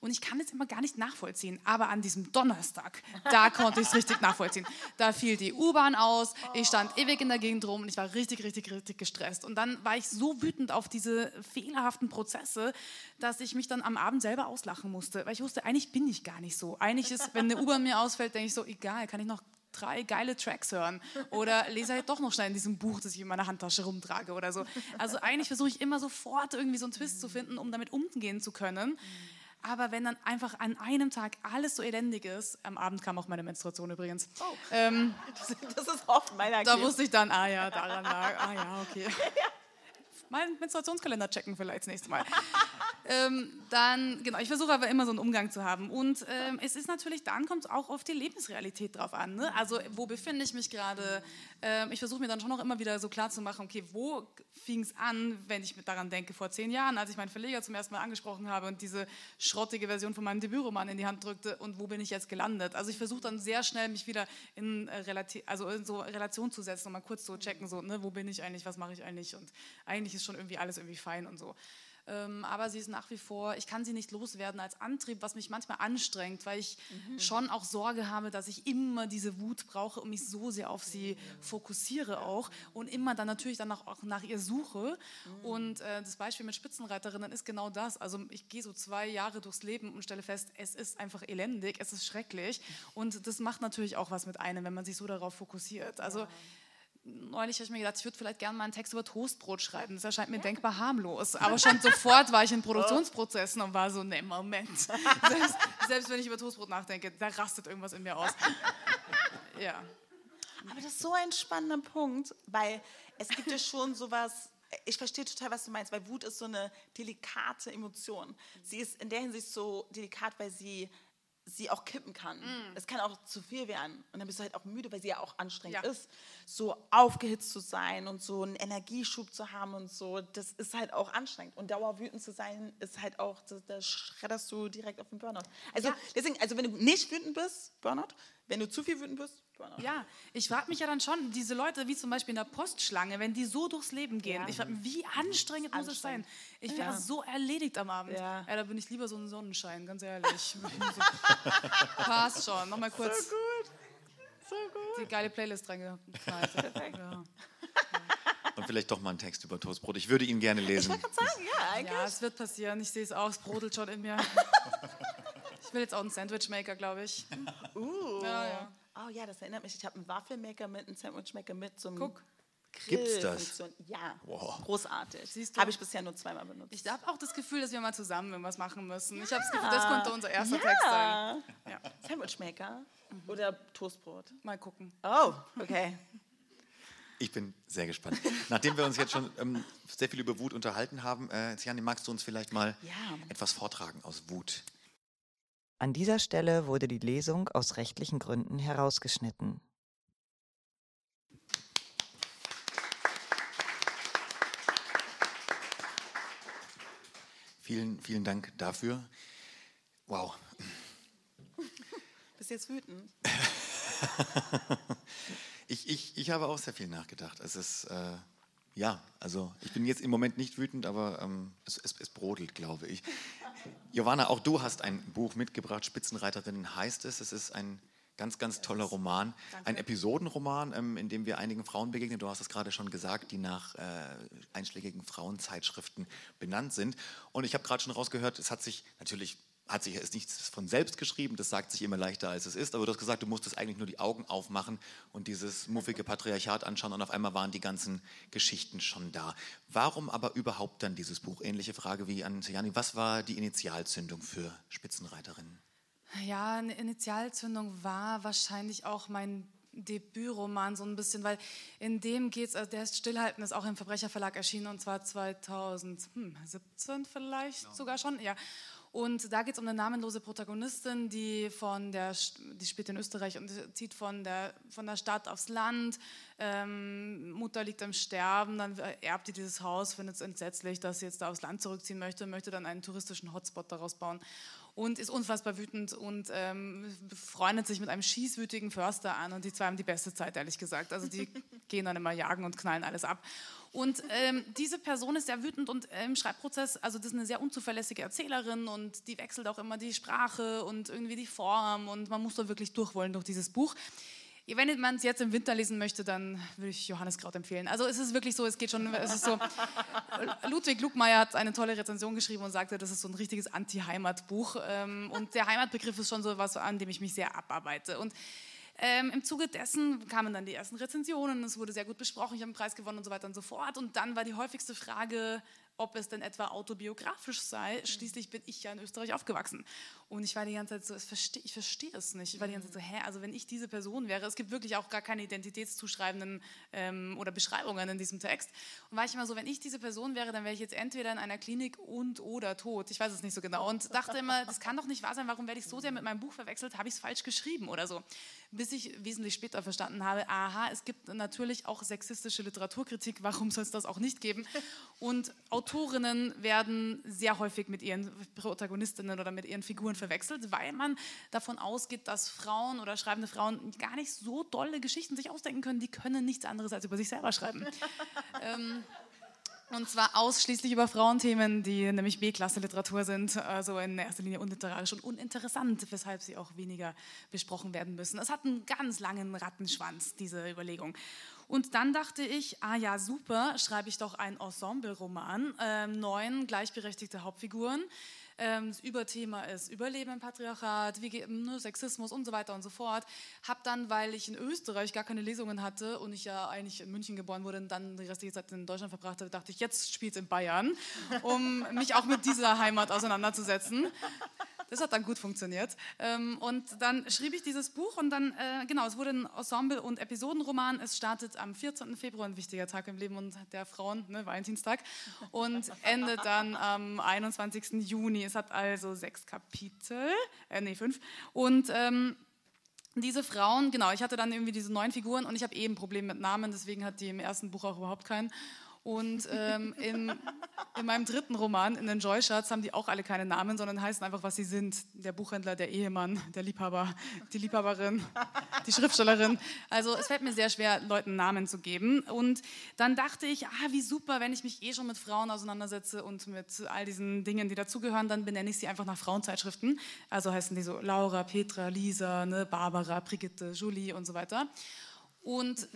Und ich kann es immer gar nicht nachvollziehen, aber an diesem Donnerstag, da konnte ich es richtig nachvollziehen. Da fiel die U-Bahn aus, ich stand ewig in der Gegend rum und ich war richtig, richtig, richtig gestresst. Und dann war ich so wütend auf diese fehlerhaften Prozesse, dass ich mich dann am Abend selber auslachen musste, weil ich wusste, eigentlich bin ich gar nicht so. Eigentlich ist, wenn eine U-Bahn mir ausfällt, denke ich so, egal, kann ich noch drei geile Tracks hören oder lese halt doch noch schnell in diesem Buch, das ich in meiner Handtasche rumtrage oder so. Also eigentlich versuche ich immer sofort irgendwie so einen Twist zu finden, um damit umgehen zu können. Aber wenn dann einfach an einem Tag alles so elendig ist, am Abend kam auch meine Menstruation übrigens. Oh. Ähm, das ist oft meiner Da wusste ich dann, ah ja, daran lag, ah ja, okay. Meinen Menstruationskalender checken vielleicht das nächste Mal ähm, dann, genau, ich versuche aber immer so einen Umgang zu haben. Und ähm, es ist natürlich, dann kommt es auch auf die Lebensrealität drauf an. Ne? Also, wo befinde ich mich gerade? Ähm, ich versuche mir dann schon auch immer wieder so klar zu machen, okay, wo fing es an, wenn ich daran denke, vor zehn Jahren, als ich meinen Verleger zum ersten Mal angesprochen habe und diese schrottige Version von meinem Debütroman in die Hand drückte und wo bin ich jetzt gelandet? Also, ich versuche dann sehr schnell, mich wieder in, äh, also in so Relation zu setzen und mal kurz zu checken, so, ne, wo bin ich eigentlich, was mache ich eigentlich? Und eigentlich ist schon irgendwie alles irgendwie fein und so. Ähm, aber sie ist nach wie vor, ich kann sie nicht loswerden als Antrieb, was mich manchmal anstrengt, weil ich mhm. schon auch Sorge habe, dass ich immer diese Wut brauche und mich so sehr auf sie fokussiere auch und immer dann natürlich dann auch, nach ihr suche. Mhm. Und äh, das Beispiel mit Spitzenreiterinnen ist genau das. Also ich gehe so zwei Jahre durchs Leben und stelle fest, es ist einfach elendig, es ist schrecklich. Und das macht natürlich auch was mit einem, wenn man sich so darauf fokussiert. Also neulich habe ich mir gedacht, ich würde vielleicht gerne mal einen Text über Toastbrot schreiben. Das erscheint mir ja. denkbar harmlos. Aber schon sofort war ich in Produktionsprozessen und war so, ne, Moment. Selbst, selbst, wenn ich über Toastbrot nachdenke, da rastet irgendwas in mir aus. Ja. Aber das ist so ein spannender Punkt, weil es gibt ja schon sowas, ich verstehe total, was du meinst, weil Wut ist so eine delikate Emotion. Sie ist in der Hinsicht so delikat, weil sie sie auch kippen kann. Mm. Es kann auch zu viel werden. Und dann bist du halt auch müde, weil sie ja auch anstrengend ja. ist. So aufgehitzt zu sein und so einen Energieschub zu haben und so, das ist halt auch anstrengend. Und dauerwütend zu sein, ist halt auch, da schredderst du direkt auf den Burnout. Also ja. deswegen, also wenn du nicht wütend bist, Burnout, wenn du zu viel wütend bist, ja, ich frage mich ja dann schon, diese Leute, wie zum Beispiel in der Postschlange, wenn die so durchs Leben gehen, ja. ich frage mich, wie anstrengend, anstrengend muss es sein? Ich wäre ja. so erledigt am Abend. Ja. ja. da bin ich lieber so ein Sonnenschein, ganz ehrlich. passt schon. Nochmal kurz. So gut. So gut. Die geile Playlist reingeknallt. Ja. Und vielleicht doch mal einen Text über Toastbrot. Ich würde ihn gerne lesen. Ich sagen, ja, eigentlich. Ja, es wird passieren. Ich sehe es auch. Es brodelt schon in mir. Ich will jetzt auch einen Sandwichmaker, glaube ich. Uh. Ja, ja. Oh ja, das erinnert mich. Ich habe einen Waffelmaker mit, einen Sandwichmaker mit so einem Guck. Gibt's das? Ja, wow. großartig. Habe ich bisher nur zweimal benutzt. Ich habe auch das Gefühl, dass wir mal zusammen irgendwas machen müssen. Ja. Ich habe das Gefühl, das könnte unser erster ja. Text sein. Ja. Sandwichmaker mhm. oder Toastbrot? Mal gucken. Oh, okay. Ich bin sehr gespannt. Nachdem wir uns jetzt schon ähm, sehr viel über Wut unterhalten haben, äh, Ziani, magst du uns vielleicht mal ja. etwas vortragen aus Wut? An dieser Stelle wurde die Lesung aus rechtlichen Gründen herausgeschnitten. Vielen, vielen Dank dafür. Wow. Bist du jetzt wütend? ich, ich, ich habe auch sehr viel nachgedacht. Es ist, äh, ja, also ich bin jetzt im Moment nicht wütend, aber ähm, es, es, es brodelt, glaube ich. Johanna, auch du hast ein Buch mitgebracht, Spitzenreiterinnen heißt es. Es ist ein ganz, ganz toller Roman, Danke. ein Episodenroman, ähm, in dem wir einigen Frauen begegnen. Du hast es gerade schon gesagt, die nach äh, einschlägigen Frauenzeitschriften benannt sind. Und ich habe gerade schon rausgehört, es hat sich natürlich hat sich ist nichts von selbst geschrieben, das sagt sich immer leichter als es ist, aber du hast gesagt, du musstest eigentlich nur die Augen aufmachen und dieses muffige Patriarchat anschauen und auf einmal waren die ganzen Geschichten schon da. Warum aber überhaupt dann dieses Buch? Ähnliche Frage wie an Sejani. Was war die Initialzündung für Spitzenreiterinnen? Ja, eine Initialzündung war wahrscheinlich auch mein Debütroman so ein bisschen, weil in dem geht es, also der ist Stillhalten, ist auch im Verbrecherverlag erschienen und zwar 2017 vielleicht genau. sogar schon, ja. Und da geht es um eine namenlose Protagonistin, die von der, die spielt in Österreich und zieht von der, von der Stadt aufs Land. Ähm, Mutter liegt am Sterben, dann erbt sie dieses Haus, findet es entsetzlich, dass sie jetzt da aufs Land zurückziehen möchte, möchte dann einen touristischen Hotspot daraus bauen und ist unfassbar wütend und ähm, freundet sich mit einem schießwütigen Förster an und die zwei haben die beste Zeit, ehrlich gesagt. Also die gehen dann immer jagen und knallen alles ab. Und ähm, diese Person ist sehr wütend und im Schreibprozess, also das ist eine sehr unzuverlässige Erzählerin und die wechselt auch immer die Sprache und irgendwie die Form und man muss da wirklich durchwollen durch dieses Buch. Wenn man es jetzt im Winter lesen möchte, dann würde ich Johannes Kraut empfehlen. Also es ist wirklich so, es geht schon, es ist so. Ludwig Lugmeier hat eine tolle Rezension geschrieben und sagte, das ist so ein richtiges Anti-Heimatbuch. Ähm, und der Heimatbegriff ist schon so was, an dem ich mich sehr abarbeite. Und ähm, Im Zuge dessen kamen dann die ersten Rezensionen, es wurde sehr gut besprochen, ich habe einen Preis gewonnen und so weiter und so fort. Und dann war die häufigste Frage, ob es denn etwa autobiografisch sei. Schließlich bin ich ja in Österreich aufgewachsen. Und ich war die ganze Zeit so, ich verstehe ich versteh es nicht. Ich war die ganze Zeit so, hä, also wenn ich diese Person wäre, es gibt wirklich auch gar keine identitätszuschreibenden ähm, oder Beschreibungen in diesem Text. Und war ich immer so, wenn ich diese Person wäre, dann wäre ich jetzt entweder in einer Klinik und oder tot. Ich weiß es nicht so genau. Und dachte immer, das kann doch nicht wahr sein, warum werde ich so sehr mit meinem Buch verwechselt, habe ich es falsch geschrieben oder so. Bis ich wesentlich später verstanden habe, aha, es gibt natürlich auch sexistische Literaturkritik, warum soll es das auch nicht geben? Und Autorinnen werden sehr häufig mit ihren Protagonistinnen oder mit ihren Figuren verwechselt, weil man davon ausgeht, dass Frauen oder schreibende Frauen gar nicht so dolle Geschichten sich ausdenken können. Die können nichts anderes als über sich selber schreiben. ähm, Und zwar ausschließlich über Frauenthemen, die nämlich B-Klasse-Literatur sind, also in erster Linie unliterarisch und uninteressant, weshalb sie auch weniger besprochen werden müssen. Es hat einen ganz langen Rattenschwanz, diese Überlegung. Und dann dachte ich, ah ja, super, schreibe ich doch einen Ensemble-Roman, äh, neun gleichberechtigte Hauptfiguren ähm, Überthema ist Überleben im Patriarchat, wie, ne, Sexismus und so weiter und so fort. Habe dann, weil ich in Österreich gar keine Lesungen hatte und ich ja eigentlich in München geboren wurde und dann die restliche Zeit in Deutschland verbracht habe, dachte ich, jetzt spielt in Bayern, um mich auch mit dieser Heimat auseinanderzusetzen. Das hat dann gut funktioniert. Ähm, und dann schrieb ich dieses Buch und dann, äh, genau, es wurde ein Ensemble- und Episodenroman. Es startet am 14. Februar, ein wichtiger Tag im Leben der Frauen, ne, Valentinstag, und endet dann am 21. Juni. Es hat also sechs Kapitel, äh, nee, fünf. Und ähm, diese Frauen, genau, ich hatte dann irgendwie diese neun Figuren und ich habe eben eh ein Problem mit Namen, deswegen hat die im ersten Buch auch überhaupt keinen. Und ähm, in, in, meinem dritten Roman, in den Joy Shots, haben die auch alle keine Namen, sondern heißen einfach, was sie sind. Der Buchhändler, der Ehemann, der Liebhaber, die Liebhaberin, die Schriftstellerin. Also es fällt mir sehr schwer, Leuten Namen zu geben. Und dann dachte ich, ah, wie super, wenn ich mich eh schon mit Frauen auseinandersetze und mit all diesen Dingen, die dazugehören, dann benenne ich sie einfach nach Frauenzeitschriften. Also heißen die so Laura, Petra, Lisa, ne, Barbara, Brigitte, Julie und so weiter. Und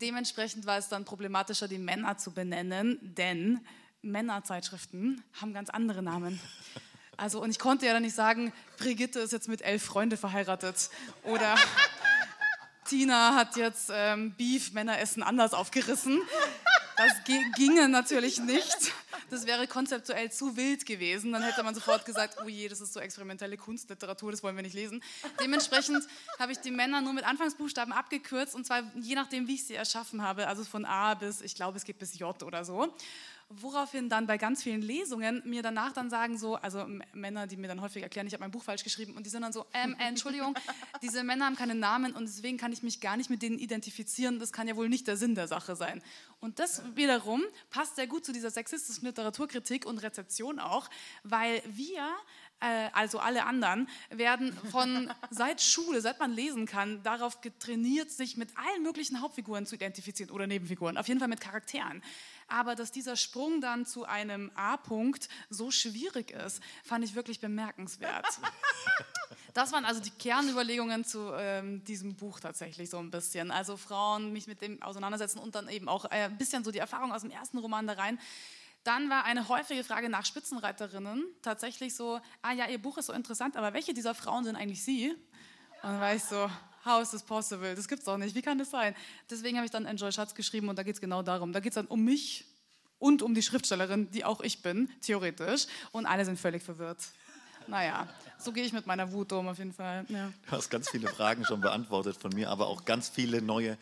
dementsprechend war es dann problematischer, die Männer zu benennen, denn Männerzeitschriften haben ganz andere Namen. Also, und ich konnte ja dann nicht sagen, Brigitte ist jetzt mit elf Freunde verheiratet oder Tina hat jetzt ähm, Beef, Männer essen anders aufgerissen. Das ginge natürlich nicht. Das wäre konzeptuell zu wild gewesen. Dann hätte man sofort gesagt, oh je, das ist so experimentelle Kunstliteratur, das wollen wir nicht lesen. Dementsprechend habe ich die Männer nur mit Anfangsbuchstaben abgekürzt und zwar je nachdem, wie ich sie erschaffen habe. Also von A bis, ich glaube, es geht bis J oder so. Woraufhin dann bei ganz vielen Lesungen mir danach dann sagen so, also Männer, die mir dann häufig erklären, ich habe mein Buch falsch geschrieben und die sind dann so, ähm, äh, Entschuldigung, diese Männer haben keine Namen und deswegen kann ich mich gar nicht mit denen identifizieren. Das kann ja wohl nicht der Sinn der Sache sein. Und das wiederum passt sehr gut zu dieser sexistischen Literaturkritik und Rezeption auch, weil wir äh, also alle anderen, werden von seit Schule, seit man lesen kann, darauf getrainiert, sich mit allen möglichen Hauptfiguren zu identifizieren oder Nebenfiguren, auf jeden Fall mit Charakteren. Aber dass dieser Sprung dann zu einem A-Punkt so schwierig ist, fand ich wirklich bemerkenswert. Das waren also die Kernüberlegungen zu ähm, diesem Buch tatsächlich so ein bisschen. Also Frauen, mich mit dem auseinandersetzen und dann eben auch äh, ein bisschen so die Erfahrung aus dem ersten Roman da rein. Dann war eine häufige Frage nach Spitzenreiterinnen tatsächlich so, ah ja, ihr Buch ist so interessant, aber welche dieser Frauen sind eigentlich Sie? Und dann war ich so, how is this possible? Das gibt's doch nicht. Wie kann das sein? Deswegen habe ich dann Enjoy Schatz geschrieben und da geht es genau darum. Da geht es dann um mich und um die Schriftstellerin, die auch ich bin, theoretisch. Und alle sind völlig verwirrt. Naja, so gehe ich mit meiner Wut um auf jeden Fall. Ja. Du hast ganz viele Fragen schon beantwortet von mir, aber auch ganz viele neue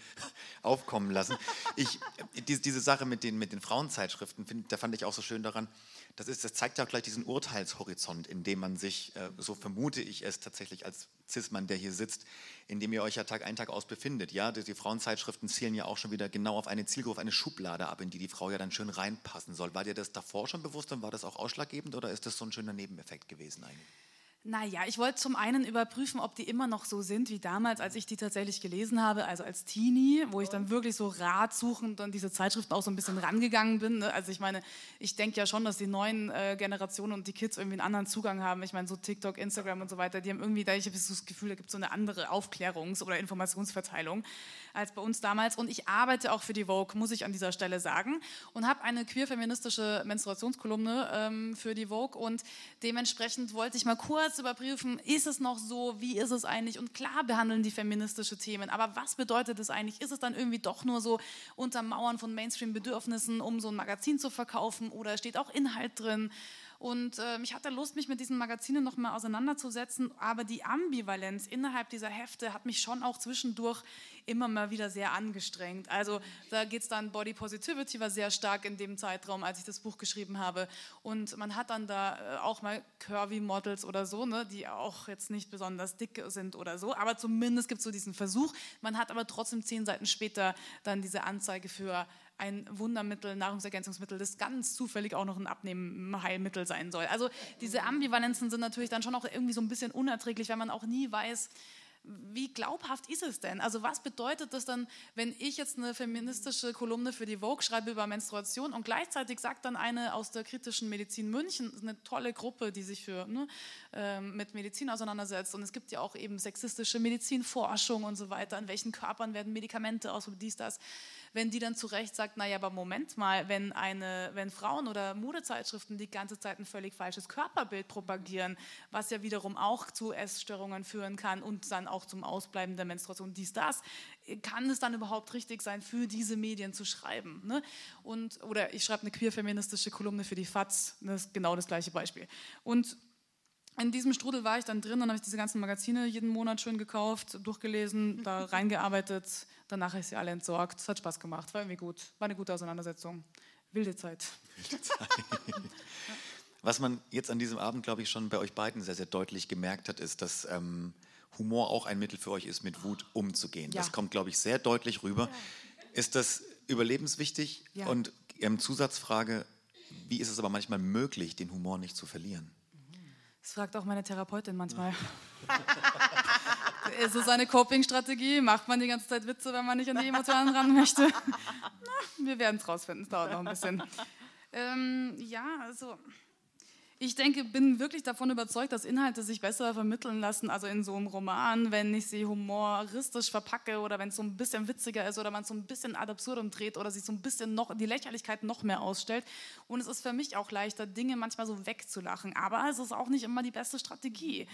aufkommen lassen. Ich, diese, Sache mit den, mit den Frauenzeitschriften, find, da fand ich auch so schön daran, das, ist, das zeigt ja auch gleich diesen Urteilshorizont, in dem man sich, äh, so vermute ich es tatsächlich als Cis-Mann, der hier sitzt, in dem ihr euch ja Tag ein, Tag aus befindet. Ja, die, die Frauenzeitschriften zielen ja auch schon wieder genau auf eine Zielgruppe, eine Schublade ab, in die die Frau ja dann schön reinpassen soll. War dir das davor schon bewusst und war das auch ausschlaggebend oder ist das so ein schöner Nebeneffekt gewesen eigentlich? Naja, ich wollte zum einen überprüfen, ob die immer noch so sind wie damals, als ich die tatsächlich gelesen habe, also als Teenie, wo ich dann wirklich so ratsuchend an diese Zeitschriften auch so ein bisschen rangegangen bin. Ne? Also ich meine, ich denke ja schon, dass die neuen äh, Generationen und die Kids irgendwie einen anderen Zugang haben. Ich meine, so TikTok, Instagram und so weiter, die haben irgendwie, da ich habe so das Gefühl, da gibt es so eine andere Aufklärungs- oder Informationsverteilung als bei uns damals. Und ich arbeite auch für die Vogue, muss ich an dieser Stelle sagen, und habe eine queer-feministische Menstruationskolumne ähm, für die Vogue. Und dementsprechend wollte ich mal kurz überprüfen, ist es noch so, wie ist es eigentlich? Und klar behandeln die feministische Themen, aber was bedeutet es eigentlich? Ist es dann irgendwie doch nur so Untermauern von Mainstream-Bedürfnissen, um so ein Magazin zu verkaufen oder steht auch Inhalt drin? Und äh, ich hatte Lust, mich mit diesen Magazinen noch mal auseinanderzusetzen, aber die Ambivalenz innerhalb dieser Hefte hat mich schon auch zwischendurch immer mal wieder sehr angestrengt. Also da geht es dann, Body Positivity war sehr stark in dem Zeitraum, als ich das Buch geschrieben habe. Und man hat dann da äh, auch mal Curvy Models oder so, ne, die auch jetzt nicht besonders dick sind oder so, aber zumindest gibt es so diesen Versuch. Man hat aber trotzdem zehn Seiten später dann diese Anzeige für ein Wundermittel, Nahrungsergänzungsmittel, das ganz zufällig auch noch ein Abnehmheilmittel sein soll. Also diese Ambivalenzen sind natürlich dann schon auch irgendwie so ein bisschen unerträglich, weil man auch nie weiß, wie glaubhaft ist es denn? Also was bedeutet das dann, wenn ich jetzt eine feministische Kolumne für die Vogue schreibe über Menstruation und gleichzeitig sagt dann eine aus der kritischen Medizin München, eine tolle Gruppe, die sich für, ne, äh, mit Medizin auseinandersetzt und es gibt ja auch eben sexistische Medizinforschung und so weiter, in welchen Körpern werden Medikamente aus, dies, das wenn die dann zu Recht sagt, naja, aber Moment mal, wenn, eine, wenn Frauen oder Modezeitschriften die ganze Zeit ein völlig falsches Körperbild propagieren, was ja wiederum auch zu Essstörungen führen kann und dann auch zum Ausbleiben der Menstruation, dies, das, kann es dann überhaupt richtig sein, für diese Medien zu schreiben? Ne? Und, oder ich schreibe eine queer-feministische Kolumne für die FAZ, das ist genau das gleiche Beispiel. Und in diesem Strudel war ich dann drin, dann habe ich diese ganzen Magazine jeden Monat schön gekauft, durchgelesen, da reingearbeitet. Danach habe ich sie alle entsorgt. Es hat Spaß gemacht, war irgendwie gut. War eine gute Auseinandersetzung. Wilde Zeit. Wilde Zeit. Was man jetzt an diesem Abend, glaube ich, schon bei euch beiden sehr, sehr deutlich gemerkt hat, ist, dass ähm, Humor auch ein Mittel für euch ist, mit Wut umzugehen. Ja. Das kommt, glaube ich, sehr deutlich rüber. Ist das überlebenswichtig? Ja. Und ähm, Zusatzfrage, wie ist es aber manchmal möglich, den Humor nicht zu verlieren? Das fragt auch meine Therapeutin manchmal. ist es eine Coping-Strategie? Macht man die ganze Zeit Witze, wenn man nicht an die Emotionen ran möchte? Na, wir werden es rausfinden, es dauert noch ein bisschen. Ähm, ja, also ich denke, bin wirklich davon überzeugt, dass Inhalte sich besser vermitteln lassen, also in so einem Roman, wenn ich sie humoristisch verpacke oder wenn es so ein bisschen witziger ist oder man es so ein bisschen ad absurdum dreht oder sich so ein bisschen noch die Lächerlichkeit noch mehr ausstellt. Und es ist für mich auch leichter, Dinge manchmal so wegzulachen. Aber es ist auch nicht immer die beste Strategie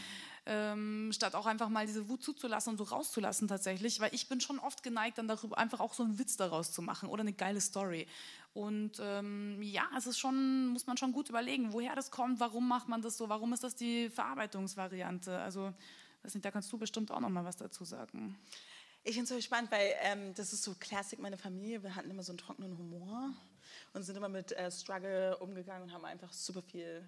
ähm, statt auch einfach mal diese Wut zuzulassen und so rauszulassen tatsächlich, weil ich bin schon oft geneigt, dann darüber einfach auch so einen Witz daraus zu machen oder eine geile Story. Und ähm, ja, es ist schon, muss man schon gut überlegen, woher das kommt, warum macht man das so, warum ist das die Verarbeitungsvariante. Also, weiß nicht, da kannst du bestimmt auch noch mal was dazu sagen. Ich finde es so spannend, weil ähm, das ist so Classic meine Familie. Wir hatten immer so einen trockenen Humor und sind immer mit äh, Struggle umgegangen und haben einfach super viel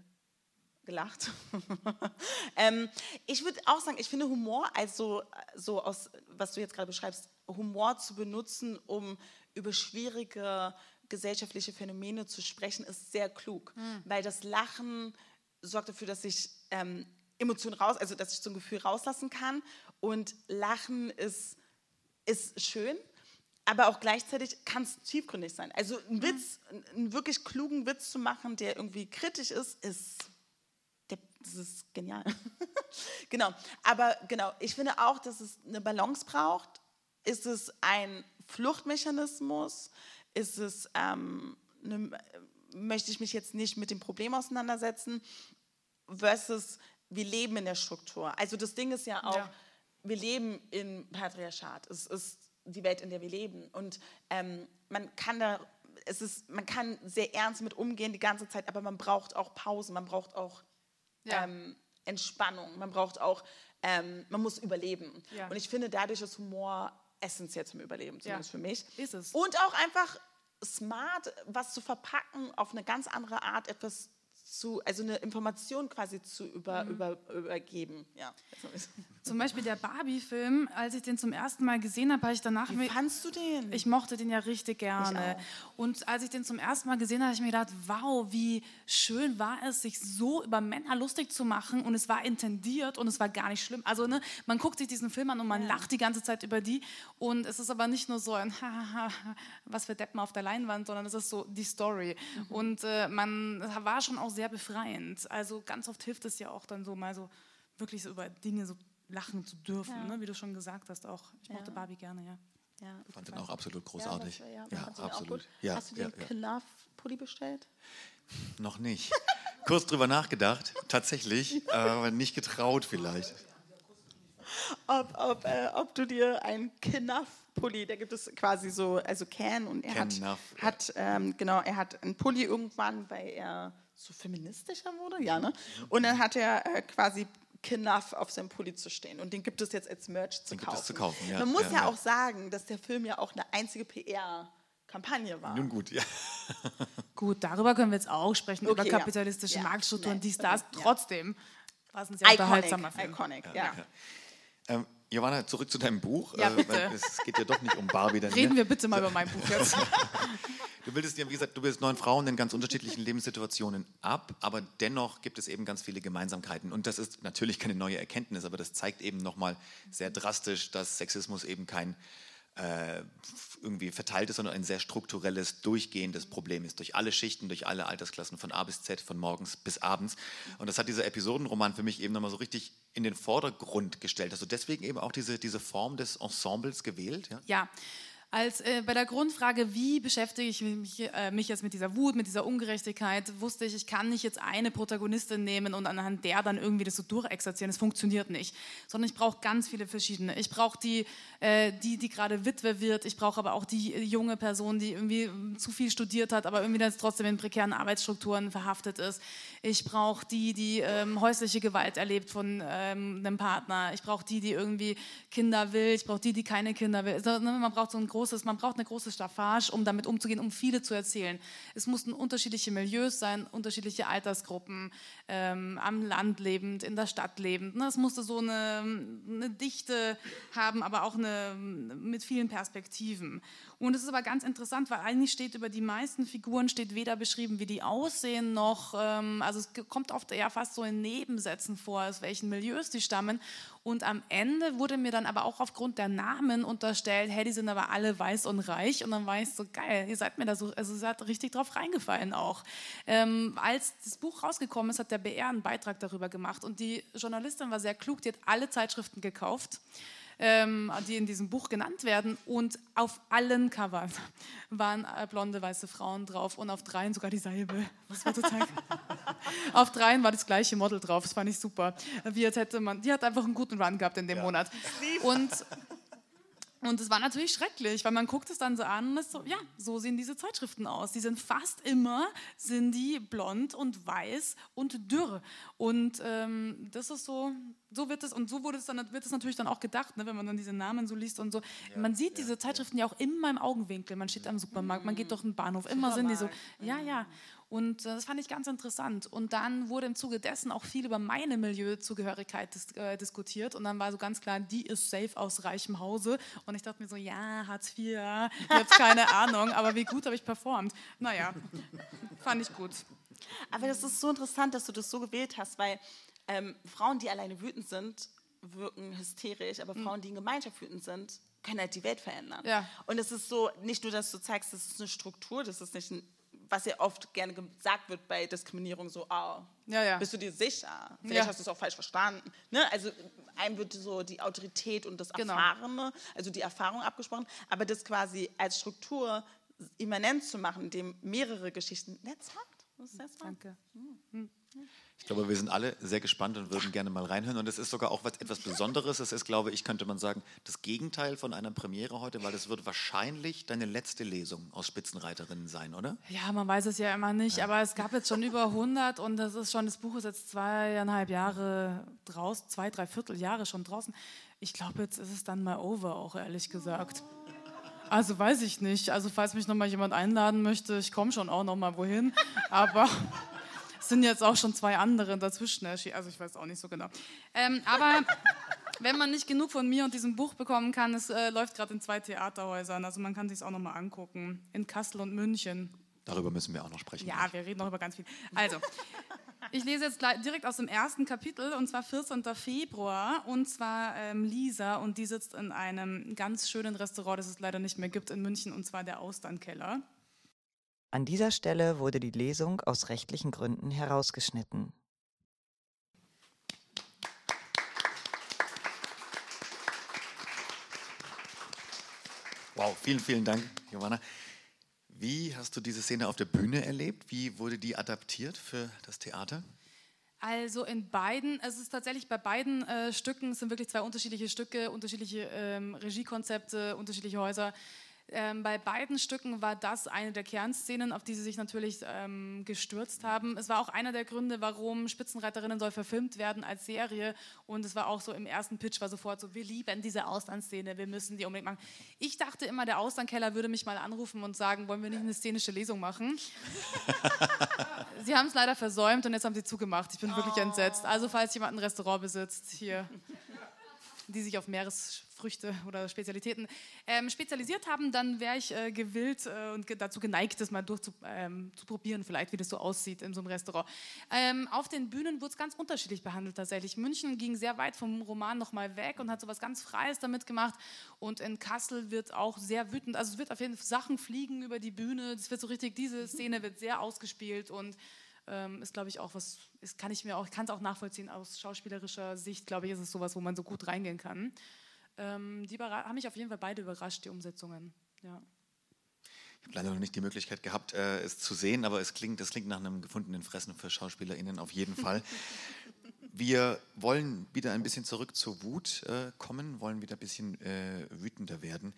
gelacht. ähm, ich würde auch sagen, ich finde Humor, also so aus, was du jetzt gerade beschreibst, Humor zu benutzen, um über schwierige gesellschaftliche Phänomene zu sprechen, ist sehr klug, mhm. weil das Lachen sorgt dafür, dass ich ähm, Emotionen raus, also dass ich so ein Gefühl rauslassen kann und Lachen ist, ist schön, aber auch gleichzeitig kann es tiefgründig sein. Also ein Witz, einen wirklich klugen Witz zu machen, der irgendwie kritisch ist, ist das ist genial. genau. Aber genau, ich finde auch, dass es eine Balance braucht. Ist es ein Fluchtmechanismus? Ist es, ähm, eine, möchte ich mich jetzt nicht mit dem Problem auseinandersetzen? Versus, wir leben in der Struktur. Also das Ding ist ja auch, ja. wir leben im Patriarchat. Es ist die Welt, in der wir leben. Und ähm, man kann da es ist, man kann sehr ernst mit umgehen die ganze Zeit, aber man braucht auch Pausen, man braucht auch ja. ähm, Entspannung, man braucht auch, ähm, man muss überleben. Ja. Und ich finde, dadurch ist Humor essentiell zum Überleben, zumindest ja. für mich. Ist es. Und auch einfach smart, was zu verpacken, auf eine ganz andere Art etwas zu, also eine Information quasi zu über, mhm. über, übergeben. Ja. Zum Beispiel der Barbie-Film, als ich den zum ersten Mal gesehen habe, habe ich danach... Wie fandst du den? Ich mochte den ja richtig gerne. Und als ich den zum ersten Mal gesehen habe, habe ich mir gedacht, wow, wie schön war es, sich so über Männer lustig zu machen und es war intendiert und es war gar nicht schlimm. Also ne, man guckt sich diesen Film an und man ja. lacht die ganze Zeit über die und es ist aber nicht nur so ein was für Deppen auf der Leinwand, sondern es ist so die Story. Mhm. Und äh, man war schon auch sehr befreiend. Also ganz oft hilft es ja auch dann so mal so wirklich so über Dinge so lachen zu dürfen, ja. ne? wie du schon gesagt hast auch. Ich mochte ja. Barbie gerne, ja. Ja, ich fand den auch absolut großartig. Ja, ja, ja absolut. Ja, Hast du den ja, Knaff-Pulli bestellt? Noch nicht. Kurz drüber nachgedacht, tatsächlich, aber nicht getraut vielleicht. Ob, ob, äh, ob du dir einen Knaff-Pulli, da gibt es quasi so, also Can und er Ken hat, hat ähm, genau, er hat einen Pulli irgendwann, weil er so feministischer wurde, ja, ne? Und dann hat er äh, quasi Knuff auf seinem Pulli zu stehen. Und den gibt es jetzt als Merch zu den kaufen. zu kaufen ja. Man muss ja, ja, auch sagen, dass der Film ja auch eine einzige PR-Kampagne war. Nun gut, ja. gut, darüber können wir jetzt auch sprechen, okay, über kapitalistische ja. Marktstrukturen, dies, das. Trotzdem war es ein sehr Iconic, unterhaltsamer Film. Iconic, ja. Ähm, Johanna, zurück zu deinem Buch. Ja, Äh, bitte. weil Es geht ja doch nicht um Barbie. Dann, Reden ne? wir bitte mal über mein Buch jetzt. Du bildest ja, wie gesagt, du bildest neun Frauen in ganz unterschiedlichen Lebenssituationen ab, aber dennoch gibt es eben ganz viele Gemeinsamkeiten. Und das ist natürlich keine neue Erkenntnis, aber das zeigt eben nochmal sehr drastisch, dass Sexismus eben kein äh, irgendwie verteiltes, sondern ein sehr strukturelles, durchgehendes Problem ist. Durch alle Schichten, durch alle Altersklassen, von A bis Z, von morgens bis abends. Und das hat dieser Episodenroman für mich eben nochmal so richtig in den Vordergrund gestellt. Du deswegen eben auch diese, diese Form des Ensembles gewählt? Ja? Ja. Als äh, bei der Grundfrage, wie beschäftige ich mich, äh, mich jetzt mit dieser Wut, mit dieser Ungerechtigkeit, wusste ich, ich kann nicht jetzt eine Protagonistin nehmen und anhand der dann irgendwie das so durchexerzieren. Das funktioniert nicht. Sondern ich brauche ganz viele verschiedene. Ich brauche die, äh, die, die gerade Witwe wird. Ich brauche aber auch die äh, junge Person, die irgendwie ähm, zu viel studiert hat, aber irgendwie dann trotzdem in prekären Arbeitsstrukturen verhaftet ist. Ich brauche die, die ähm, häusliche Gewalt erlebt von ähm, einem Partner. Ich brauche die, die irgendwie Kinder will. Ich brauche die, die keine Kinder will. Also, man braucht so ein großes, man braucht eine große Staffage, um damit umzugehen, um viele zu erzählen. Es mussten unterschiedliche Milieus sein, unterschiedliche Altersgruppen, ähm, am Land lebend, in der Stadt lebend. Ne? Es musste so eine, eine Dichte haben, aber auch eine, mit vielen Perspektiven. Und es ist aber ganz interessant, weil eigentlich steht über die meisten Figuren steht weder beschrieben, wie die aussehen, noch, ähm, also es kommt oft eher fast so in Nebensätzen vor, aus welchen Milieus die stammen. Und am Ende wurde mir dann aber auch aufgrund der Namen unterstellt, hey, die sind aber alle weiß und reich. Und dann war ich so, geil, ihr seid mir da so, also ihr seid richtig drauf reingefallen auch. Ähm, als das Buch rausgekommen ist, hat der BR einen Beitrag darüber gemacht. Und die Journalistin war sehr klug, die hat alle Zeitschriften gekauft ähm, die in diesem Buch genannt werden. Und auf allen Covern waren äh, blonde, weiße Frauen drauf und auf dreien sogar dieselbe. Das war total. auf dreien war das gleiche Model drauf. Das fand ich super. Wie als hätte man, die hat einfach einen guten Run gehabt in dem Monat. Und und es war natürlich schrecklich, weil man guckt es dann so an und ist so, ja, so sehen diese Zeitschriften aus. Die sind fast immer, sind die blond und weiß und dürr. Und ähm, das ist so, so wird es, und so wurde es dann, wird es natürlich dann auch gedacht, ne, wenn man dann diese Namen so liest und so. man sieht diese Zeitschriften ja auch immer im Augenwinkel. Man steht am Supermarkt, man geht durch den Bahnhof, immer sind die so, ja, ja. Und äh, das fand ich ganz interessant. Und dann wurde im Zuge dessen auch viel über meine Milieuzugehörigkeit dis äh, diskutiert. Und dann war so ganz klar, die ist safe aus reichem Hause. Und ich dachte mir so, ja, Hartz IV, ich habe keine Ahnung, aber wie gut habe ich performt. Naja, fand ich gut. Aber das ist so interessant, dass du das so gewählt hast, weil ähm, Frauen, die alleine wütend sind, wirken hysterisch, aber Frauen, die in Gemeinschaft wütend sind, können halt die Welt verändern. Ja. Und es ist so, nicht nur, dass du zeigst, das ist eine Struktur, das ist nicht ein, was ja oft gerne gesagt wird bei Diskriminierung, so, ah, Ja, ja. bist du dir sicher? Vielleicht Ja. hast du es auch falsch verstanden. Ne? Also einem wird so die Autorität und das Genau. Erfahrene, also die Erfahrung abgesprochen, aber das quasi als Struktur immanent zu machen, indem mehrere Geschichten, that's hard. Das ist sehr smart. Ich glaube, wir sind alle sehr gespannt und würden gerne mal reinhören. Und es ist sogar auch was, etwas Besonderes. Es ist, glaube ich, könnte man sagen, das Gegenteil von einer Premiere heute, weil es wird wahrscheinlich deine letzte Lesung aus Spitzenreiterinnen sein, oder? Ja, man weiß es ja immer nicht, aber es gab jetzt schon über 100 und das ist schon, das Buch ist jetzt zweieinhalb Jahre draußen, zwei, drei Vierteljahre schon draußen. Ich glaube, jetzt ist es dann mal over, auch ehrlich gesagt. Also weiß ich nicht. Also falls mich noch mal jemand einladen möchte, ich komme schon auch noch mal wohin. Aber es sind jetzt auch schon zwei andere dazwischen erschienen. Also ich weiß auch nicht so genau. Ähm, aber wenn man nicht genug von mir und diesem Buch bekommen kann, es äh, läuft gerade in zwei Theaterhäusern. Also man kann sich auch noch mal angucken. In Kassel und München. Darüber müssen wir auch noch sprechen. Ja, wir reden noch über ganz viel. Also, ich lese jetzt gleich direkt aus dem ersten Kapitel, und zwar 14. Februar, und zwar ähm, Lisa, und die sitzt in einem ganz schönen Restaurant, das es leider nicht mehr gibt in München, und zwar der Austernkeller. An dieser Stelle wurde die Lesung aus rechtlichen Gründen herausgeschnitten. Wow, vielen, vielen Dank, Johanna. Wie hast du diese Szene auf der Bühne erlebt? Wie wurde die adaptiert für das Theater? Also in beiden, es ist tatsächlich bei beiden äh, Stücken, es sind wirklich zwei unterschiedliche Stücke, unterschiedliche ähm, Regiekonzepte, unterschiedliche Häuser. Ähm, bei beiden Stücken war das eine der Kernszenen, auf die sie sich natürlich ähm, gestürzt haben. Es war auch einer der Gründe, warum Spitzenreiterinnen soll verfilmt werden als Serie. Und es war auch so im ersten Pitch war sofort so, wir lieben diese Auslandsszene, wir müssen die unbedingt machen. Ich dachte immer, der Auslandkeller würde mich mal anrufen und sagen, wollen wir nicht eine szenische Lesung machen? Sie haben es leider versäumt und jetzt haben sie zugemacht. Ich bin wirklich entsetzt. Also falls jemand ein Restaurant besitzt, hier. Die sich auf Meeresfrüchte oder Spezialitäten ähm, spezialisiert haben, dann wäre ich äh, gewillt äh, und ge dazu geneigt, das mal durchzuprobieren, ähm, vielleicht, wie das so aussieht in so einem Restaurant. Ähm, auf den Bühnen wurde es ganz unterschiedlich behandelt tatsächlich. München ging sehr weit vom Roman nochmal weg und hat so was ganz Freies damit gemacht. Und in Kassel wird auch sehr wütend, also es wird auf jeden Fall Sachen fliegen über die Bühne. Es wird so richtig, diese Szene wird sehr ausgespielt und ähm, ist, glaube ich, auch was, ist, kann ich mir auch, kann es auch nachvollziehen aus schauspielerischer Sicht, glaube ich, ist es sowas, wo man so gut reingehen kann. Ähm, die haben mich auf jeden Fall beide überrascht, die Umsetzungen. Ja. Ich habe leider noch nicht die Möglichkeit gehabt, äh, es zu sehen, aber es klingt, das klingt nach einem gefundenen Fressen für SchauspielerInnen auf jeden Fall. Wir wollen wieder ein bisschen zurück zur Wut äh, kommen, wollen wieder ein bisschen äh, wütender werden.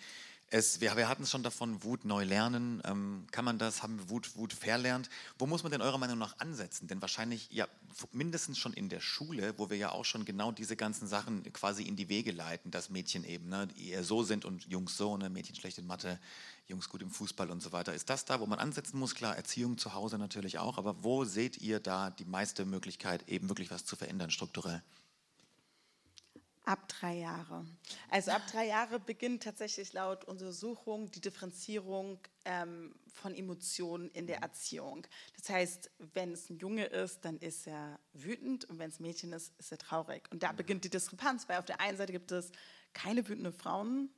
Es, wir, wir hatten es schon davon, Wut neu lernen. Ähm, kann man das? Haben wir Wut, Wut verlernt? Wo muss man denn eurer Meinung nach ansetzen? Denn wahrscheinlich ja mindestens schon in der Schule, wo wir ja auch schon genau diese ganzen Sachen quasi in die Wege leiten, dass Mädchen eben ne, eher so sind und Jungs so, ne, Mädchen schlecht in Mathe, Jungs gut im Fußball und so weiter. Ist das da, wo man ansetzen muss? Klar, Erziehung zu Hause natürlich auch, aber wo seht ihr da die meiste Möglichkeit, eben wirklich was zu verändern strukturell? Ab drei Jahre. Also ab drei Jahre beginnt tatsächlich laut Untersuchung die Differenzierung ähm, von Emotionen in der Erziehung. Das heißt, wenn es ein Junge ist, dann ist er wütend und wenn es ein Mädchen ist, ist er traurig. Und da beginnt die Diskrepanz, weil auf der einen Seite gibt es keine wütenden Frauen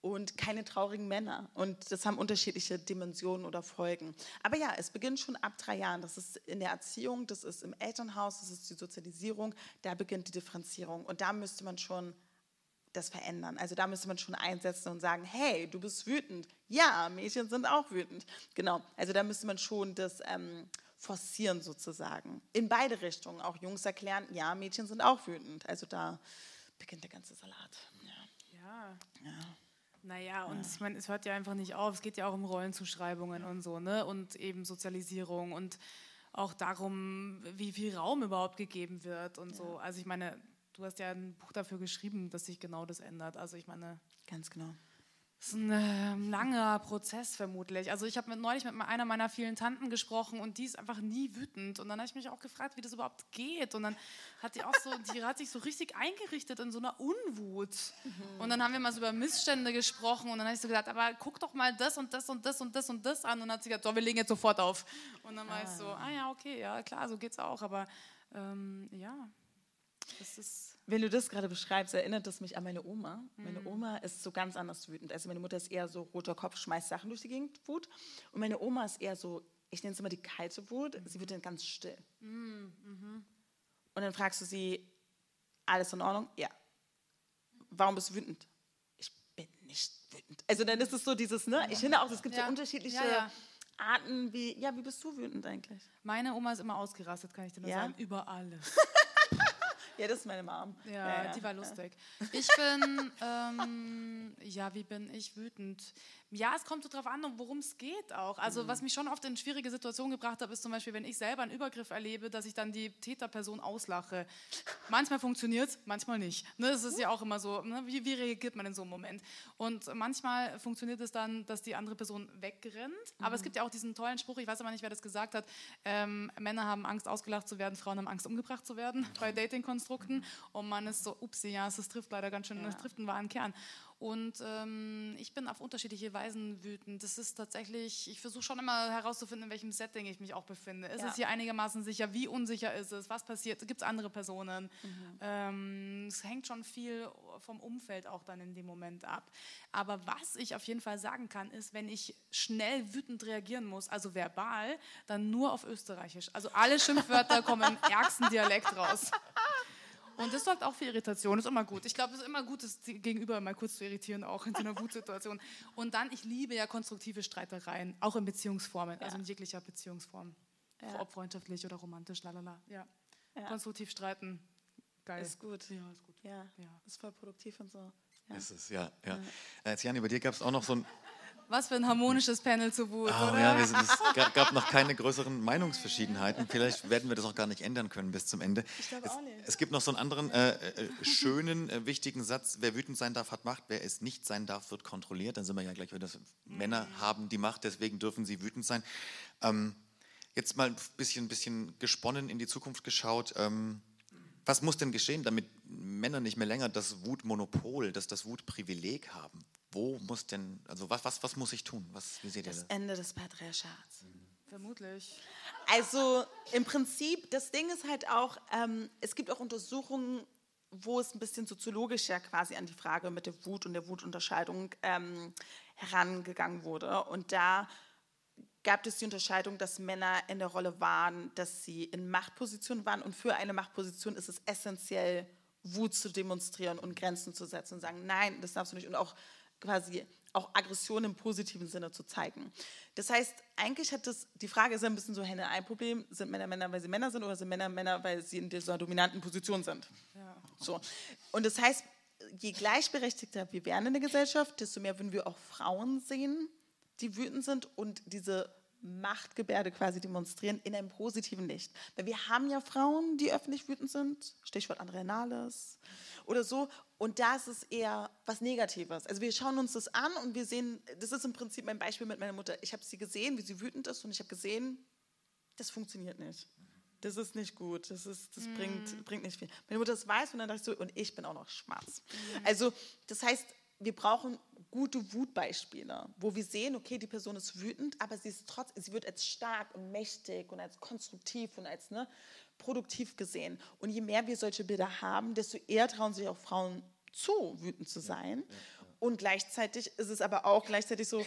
und keine traurigen Männer. Und das haben unterschiedliche Dimensionen oder Folgen. Aber ja, es beginnt schon ab drei Jahren. Das ist in der Erziehung, das ist im Elternhaus, das ist die Sozialisierung. Da beginnt die Differenzierung. Und da müsste man schon das verändern. Also da müsste man schon einsetzen und sagen, hey, du bist wütend. Ja, Mädchen sind auch wütend. Genau. Also da müsste man schon das ähm, forcieren sozusagen. In beide Richtungen. Auch Jungs erklären, ja, Mädchen sind auch wütend. Also da beginnt der ganze Salat. Ja. ja. ja. Naja, und ja. ich meine, es hört ja einfach nicht auf. Es geht ja auch um Rollenzuschreibungen ja. und so, ne? Und eben Sozialisierung und auch darum, wie viel Raum überhaupt gegeben wird und ja. so. Also ich meine, du hast ja ein Buch dafür geschrieben, dass sich genau das ändert. Also ich meine. Ganz genau. Das ist ein äh, langer Prozess vermutlich. Also ich habe mit, neulich mit einer meiner vielen Tanten gesprochen und die ist einfach nie wütend. Und dann habe ich mich auch gefragt, wie das überhaupt geht. Und dann hat die auch so, die hat sich so richtig eingerichtet in so einer Unwut. Mhm. Und dann haben wir mal so über Missstände gesprochen und dann habe ich so gesagt, aber guck doch mal das und das und das und das und das an. Und dann hat sie gesagt, so, wir legen jetzt sofort auf. Und dann war ah. ich so, ah ja, okay, ja klar, so geht's auch. Aber ähm, ja, das ist wenn du das gerade beschreibst, erinnert das mich an meine Oma. Mhm. Meine Oma ist so ganz anders wütend. Also meine Mutter ist eher so roter Kopf, schmeißt Sachen durch die Gegend, Wut. Und meine Oma ist eher so, ich nenne es immer die kalte Wut. Mhm. Sie wird dann ganz still. Mhm. mhm. Und dann fragst du sie, alles in Ordnung? Ja. Warum bist du wütend? Ich bin nicht wütend. Also dann ist es so dieses, ne? Ich finde auch, es gibt ja. so unterschiedliche ja, ja. Arten, wie, ja, wie bist du wütend eigentlich? Meine Oma ist immer ausgerastet, kann ich dir nur sagen, über alles. Ja, das ist meine Mom. Ja, ja, ja. die war lustig. Ich bin, ähm, ja, wie bin ich wütend? Ja, es kommt so drauf an, worum es geht auch. Also mhm. was mich schon oft in schwierige Situationen gebracht hat, ist zum Beispiel, wenn ich selber einen Übergriff erlebe, dass ich dann die Täterperson auslache. Manchmal funktioniert es, manchmal nicht. Ne, das ist ja auch immer so, ne? wie, wie, reagiert man in so einem Moment? Und manchmal funktioniert es dann, dass die andere Person wegrennt. Mhm. Aber es mhm. gibt ja auch diesen tollen Spruch, ich weiß aber nicht, wer das gesagt hat, ähm, Männer haben Angst, ausgelacht zu werden, Frauen haben Angst, umgebracht zu werden bei Dating-Konstrukten. Und man ist so, ups, ja, es trifft leider ganz schön, es ja. trifft einen wahren Kern. Und ähm, ich bin auf unterschiedliche Weisen wütend. Das ist tatsächlich, ich versuche schon immer herauszufinden, in welchem Setting ich mich auch befinde. Ist ja. es hier einigermaßen sicher? Wie unsicher ist es? Was passiert? Gibt es andere Personen? Mhm. Ähm, es hängt schon viel vom Umfeld auch dann in dem Moment ab. Aber was ich auf jeden Fall sagen kann, ist, wenn ich schnell wütend reagieren muss, also verbal, dann nur auf Österreichisch. Also alle Schimpfwörter kommen im ärgsten Dialekt raus. Und das sorgt auch für Irritation, ist immer gut. Ich glaube, es ist immer gut, das Gegenüber mal kurz zu irritieren, auch in so einer Wutsituation. Und dann, ich liebe ja konstruktive Streitereien, auch in Beziehungsformen, ja. also in jeglicher Beziehungsform. Ja. Ob freundschaftlich oder romantisch, lalala. Ja. ja. Konstruktiv streiten, geil. Ist gut. Ja, ist gut. Ja, ja. ist voll produktiv und so. Ja. Ist es, ja. ja. ja. Äh, Jan, bei dir gab es auch noch so ein was für ein harmonisches Panel zu Wut, oh, oder? Ja, es gab noch keine größeren Meinungsverschiedenheiten. Vielleicht werden wir das auch gar nicht ändern können bis zum Ende. Ich glaube auch nicht. Es, gibt noch so einen anderen äh, äh, schönen, äh, wichtigen Satz. Wer wütend sein darf, hat Macht. Wer es nicht sein darf, wird kontrolliert. Dann sind wir ja gleich wieder, mhm. Männer haben die Macht, deswegen dürfen sie wütend sein. Ähm, jetzt mal ein bisschen, bisschen gesponnen in die Zukunft geschaut. Ähm, Was muss denn geschehen, damit Männer nicht mehr länger das Wutmonopol, das, das Wutprivileg haben? Wo muss denn, also was, was, was muss ich tun? Was, wie seht ihr Das das? Ende des Patriarchats. Vermutlich. Also im Prinzip, das Ding ist halt auch, ähm, es gibt auch Untersuchungen, wo es ein bisschen soziologischer quasi an die Frage mit der Wut und der Wutunterscheidung ähm, herangegangen wurde. Und da gab es die Unterscheidung, dass Männer in der Rolle waren, dass sie in Machtpositionen waren. Und für eine Machtposition ist es essentiell, Wut zu demonstrieren und Grenzen zu setzen und sagen, nein, das darfst du nicht. Und auch quasi auch Aggression im positiven Sinne zu zeigen. Das heißt, eigentlich hat das, die Frage ist ja ein bisschen so Henne-Ei-Problem, sind Männer Männer, weil sie Männer sind oder sind Männer Männer, weil sie in dieser dominanten Position sind? So. Und das heißt, je gleichberechtigter wir werden in der Gesellschaft, desto mehr würden wir auch Frauen sehen, die wütend sind und diese Machtgebärde quasi demonstrieren in einem positiven Licht. Weil wir haben ja Frauen, die öffentlich wütend sind, Stichwort Andrea Nahles oder so, und da ist es eher was Negatives. Also wir schauen uns das an und wir sehen, das ist im Prinzip mein Beispiel mit meiner Mutter. Ich habe sie gesehen, wie sie wütend ist und ich habe gesehen, das funktioniert nicht. Das ist nicht gut. Das, ist, das bringt, bringt nicht viel. Meine Mutter das weiß und dann dachte ich so, und ich bin auch noch schwarz. Also, das heißt, wir brauchen gute Wutbeispiele, wo wir sehen, okay, die Person ist wütend, aber sie ist trotz, sie wird als stark und mächtig und als konstruktiv und als ne, produktiv gesehen. Und je mehr wir solche Bilder haben, desto eher trauen sich auch Frauen zu, wütend zu sein. Und gleichzeitig ist es aber auch gleichzeitig so,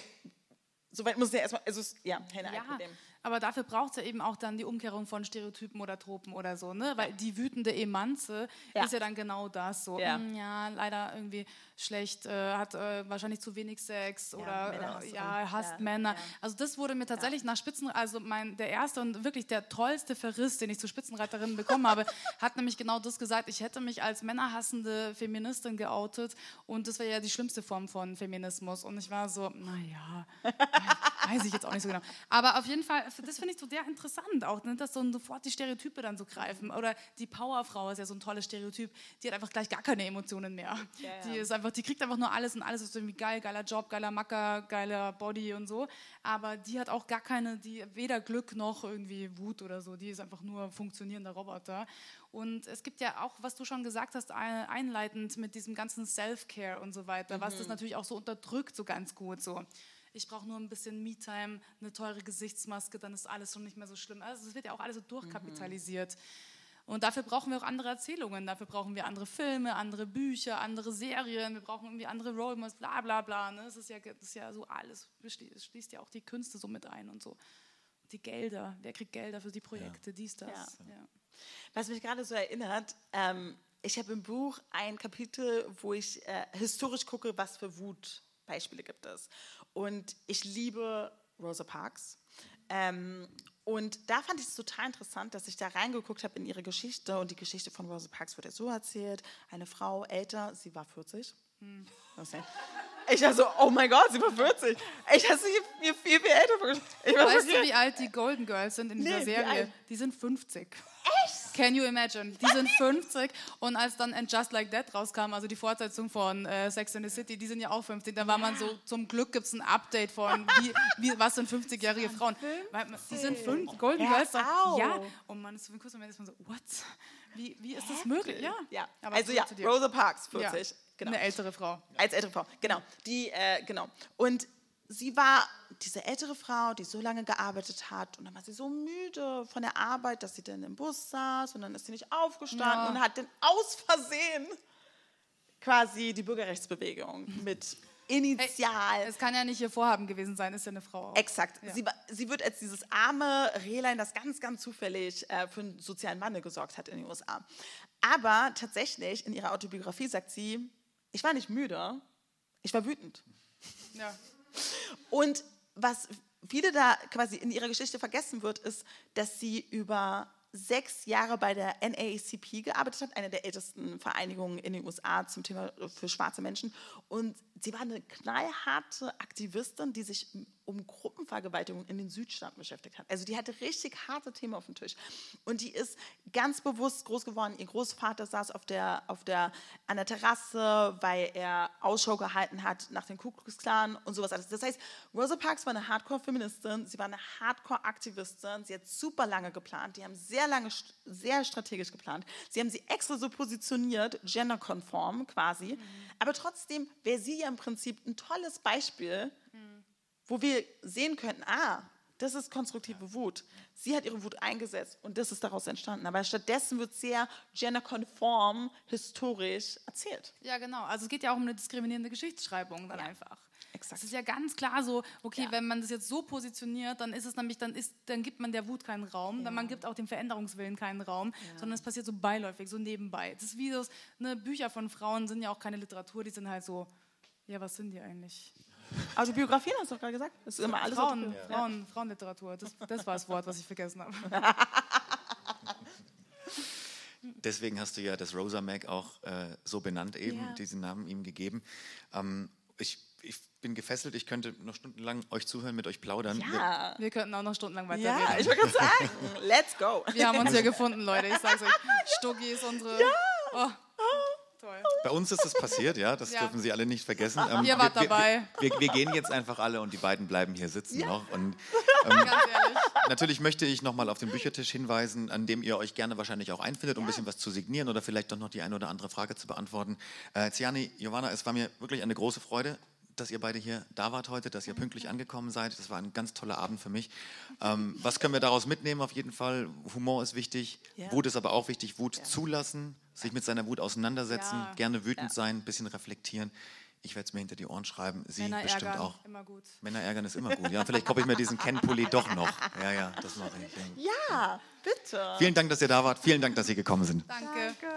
so weit muss es ja erstmal, also es- ja, Henne Ja, Problem. Aber dafür braucht es ja eben auch dann die Umkehrung von Stereotypen oder Tropen oder so, ne? Weil die wütende Emanze Ja. ist ja dann genau das so. Ja. Ja, ja leider irgendwie schlecht, äh, hat äh, wahrscheinlich zu wenig Sex oder äh, ja, hasst Männer. Also das wurde mir tatsächlich nach Spitzen, also mein der erste und wirklich der tollste Verriss, den ich zur Spitzenreiterin bekommen habe, hat nämlich genau das gesagt. Ich hätte mich als männerhassende Feministin geoutet und das wäre ja die schlimmste Form von Feminismus. Und ich war so, naja, weiß ich jetzt auch nicht so genau. Aber auf jeden Fall, das finde ich so sehr interessant auch, ne, dass so sofort die Stereotype dann so greifen. Oder die Powerfrau ist ja so ein tolles Stereotyp, die hat einfach gleich gar keine Emotionen mehr. Ja, ja. Die ist einfach, die kriegt einfach nur alles und alles ist irgendwie geil, geiler Job, geiler Macker, geiler Body und so. Aber die hat auch gar keine, die weder Glück noch irgendwie Wut oder so. Die ist einfach nur funktionierender Roboter. Und es gibt ja auch, was du schon gesagt hast, ein- einleitend mit diesem ganzen Self-Care und so weiter, was das natürlich auch so unterdrückt, so ganz gut so. Ich brauche nur ein bisschen Me-Time, eine teure Gesichtsmaske, dann ist alles schon nicht mehr so schlimm. Also es wird ja auch alles so durchkapitalisiert. Und dafür brauchen wir auch andere Erzählungen. Dafür brauchen wir andere Filme, andere Bücher, andere Serien. Wir brauchen irgendwie andere Role Models, bla bla bla. Ne? Es ist ja, das ist ja so alles, es schließt ja auch die Künste so mit ein und so. Die Gelder, wer kriegt Gelder für die Projekte, dies, das. Ja. Ja. Was mich gerade so erinnert, ähm, ich habe im Buch ein Kapitel, wo ich äh, historisch gucke, was für Wutbeispiele gibt es. Und ich liebe Rosa Parks. Ähm, und da fand ich es total interessant, dass ich da reingeguckt habe in ihre Geschichte. Und die Geschichte von Rosa Parks wird ja so erzählt. Eine Frau, älter, sie war 40. Okay. Ich war so, oh mein Gott, sie war 40. Ich habe sie mir viel, viel älter vorgestellt. Weißt du, wie alt die Golden Girls sind in dieser Nee, wie Serie? Die sind 50. Echt? Can you imagine? Die sind 50 und als dann And Just Like That rauskam, also die Fortsetzung von äh, Sex in the City, die sind ja auch 50. Da war man so, zum Glück gibt es ein Update von, wie, wie, was sind 50-jährige Frauen? Weil, die sind fünf, Golden Hör Girls. Ja, und man ist so ein kurzer Moment so, what? Wie, wie ist das möglich? Ja, ja. Also ja. Rosa Parks, Ja. 40. Genau. Eine ältere Frau. Als ältere Frau, genau. Die, äh, genau. Und sie war diese ältere Frau, die so lange gearbeitet hat und dann war sie so müde von der Arbeit, dass sie dann im Bus saß und dann ist sie nicht aufgestanden Ja. und hat dann aus Versehen quasi die Bürgerrechtsbewegung mit Initial. Es kann ja nicht ihr Vorhaben gewesen sein, ist ja eine Frau. auch. Exakt. Ja. Sie, sie wird als dieses arme Rehlein, das ganz, ganz zufällig äh, für einen sozialen Wandel gesorgt hat in den USA. Aber tatsächlich, in ihrer Autobiografie sagt sie, ich war nicht müde, ich war wütend. Ja. Und was viele da quasi in ihrer Geschichte vergessen wird, ist, dass sie über sechs Jahre bei der NAACP gearbeitet hat, einer der ältesten Vereinigungen in den USA zum Thema für schwarze Menschen. Und sie war eine knallharte Aktivistin, die sich um Gruppenvergewaltigung in den Südstaaten beschäftigt hat. Also die hatte richtig harte Themen auf dem Tisch. Und die ist ganz bewusst groß geworden. Ihr Großvater saß auf der, auf der, an der Terrasse, weil er Ausschau gehalten hat nach dem Ku Klux Klan und sowas alles. Das heißt, Rosa Parks war eine Hardcore-Feministin, sie war eine Hardcore-Aktivistin, sie hat super lange geplant, die haben sehr lange, sehr strategisch geplant. Sie haben sie extra so positioniert, genderkonform quasi. Mhm. Aber trotzdem wäre sie ja im Prinzip ein tolles Beispiel, mhm. wo wir sehen könnten, ah, das ist konstruktive Wut. Sie hat ihre Wut eingesetzt und das ist daraus entstanden. Aber stattdessen wird sehr genderkonform, historisch erzählt. Ja, genau. Also es geht ja auch um eine diskriminierende Geschichtsschreibung dann ja. einfach. Exakt. Es ist ja ganz klar so, okay, ja. wenn man das jetzt so positioniert, dann ist es nämlich, dann, ist, dann gibt man der Wut keinen Raum, ja. dann man gibt auch dem Veränderungswillen keinen Raum, ja. sondern es passiert so beiläufig, so nebenbei. Das ist wie das, ne, Bücher von Frauen sind ja auch keine Literatur, die sind halt so, ja, was sind die eigentlich? Also Biografien hast du doch gerade gesagt? Das ist immer alles Frauen, Frauen, Frauenliteratur, das, das war das Wort, was ich vergessen habe. Deswegen hast du ja das Rosa Mag auch äh, so benannt eben, diesen Namen ihm gegeben. Ähm, ich ich bin gefesselt, ich könnte noch stundenlang euch zuhören, mit euch plaudern. Ja. Wir, wir könnten auch noch stundenlang weiterreden. Ja, ich wollte gerade sagen, let's go. Wir haben uns ja gefunden, Leute. Ich sag's euch, Stuggi ist unsere... Ja. Oh. Toll. Bei uns ist das passiert, ja, das ja. dürfen Sie alle nicht vergessen. Ähm, Ihr wart wir, dabei. Wir, wir, wir, gehen jetzt einfach alle und die beiden bleiben hier sitzen ja. noch. Und, ähm, natürlich möchte ich nochmal auf den Büchertisch hinweisen, an dem ihr euch gerne wahrscheinlich auch einfindet, um ein bisschen was zu signieren oder vielleicht doch noch die eine oder andere Frage zu beantworten. Äh, Ziani, Giovanna, es war mir wirklich eine große Freude dass ihr beide hier da wart heute, dass ihr pünktlich angekommen seid. Das war ein ganz toller Abend für mich. Ähm, was können wir daraus mitnehmen? Auf jeden Fall, Humor ist wichtig, ja. Wut ist aber auch wichtig. Wut ja. zulassen, sich mit seiner Wut auseinandersetzen, ja. gerne wütend sein, ein bisschen reflektieren. Ich werde es mir hinter die Ohren schreiben. Sie Männer bestimmt ärgern, auch. Immer gut. Männer ärgern ist immer gut. Ja, vielleicht kaufe ich mir diesen Ken-Pulli doch noch. Ja, ja, das mache ich. Ja, bitte. Vielen Dank, dass ihr da wart. Vielen Dank, dass Sie gekommen sind. Danke. Danke.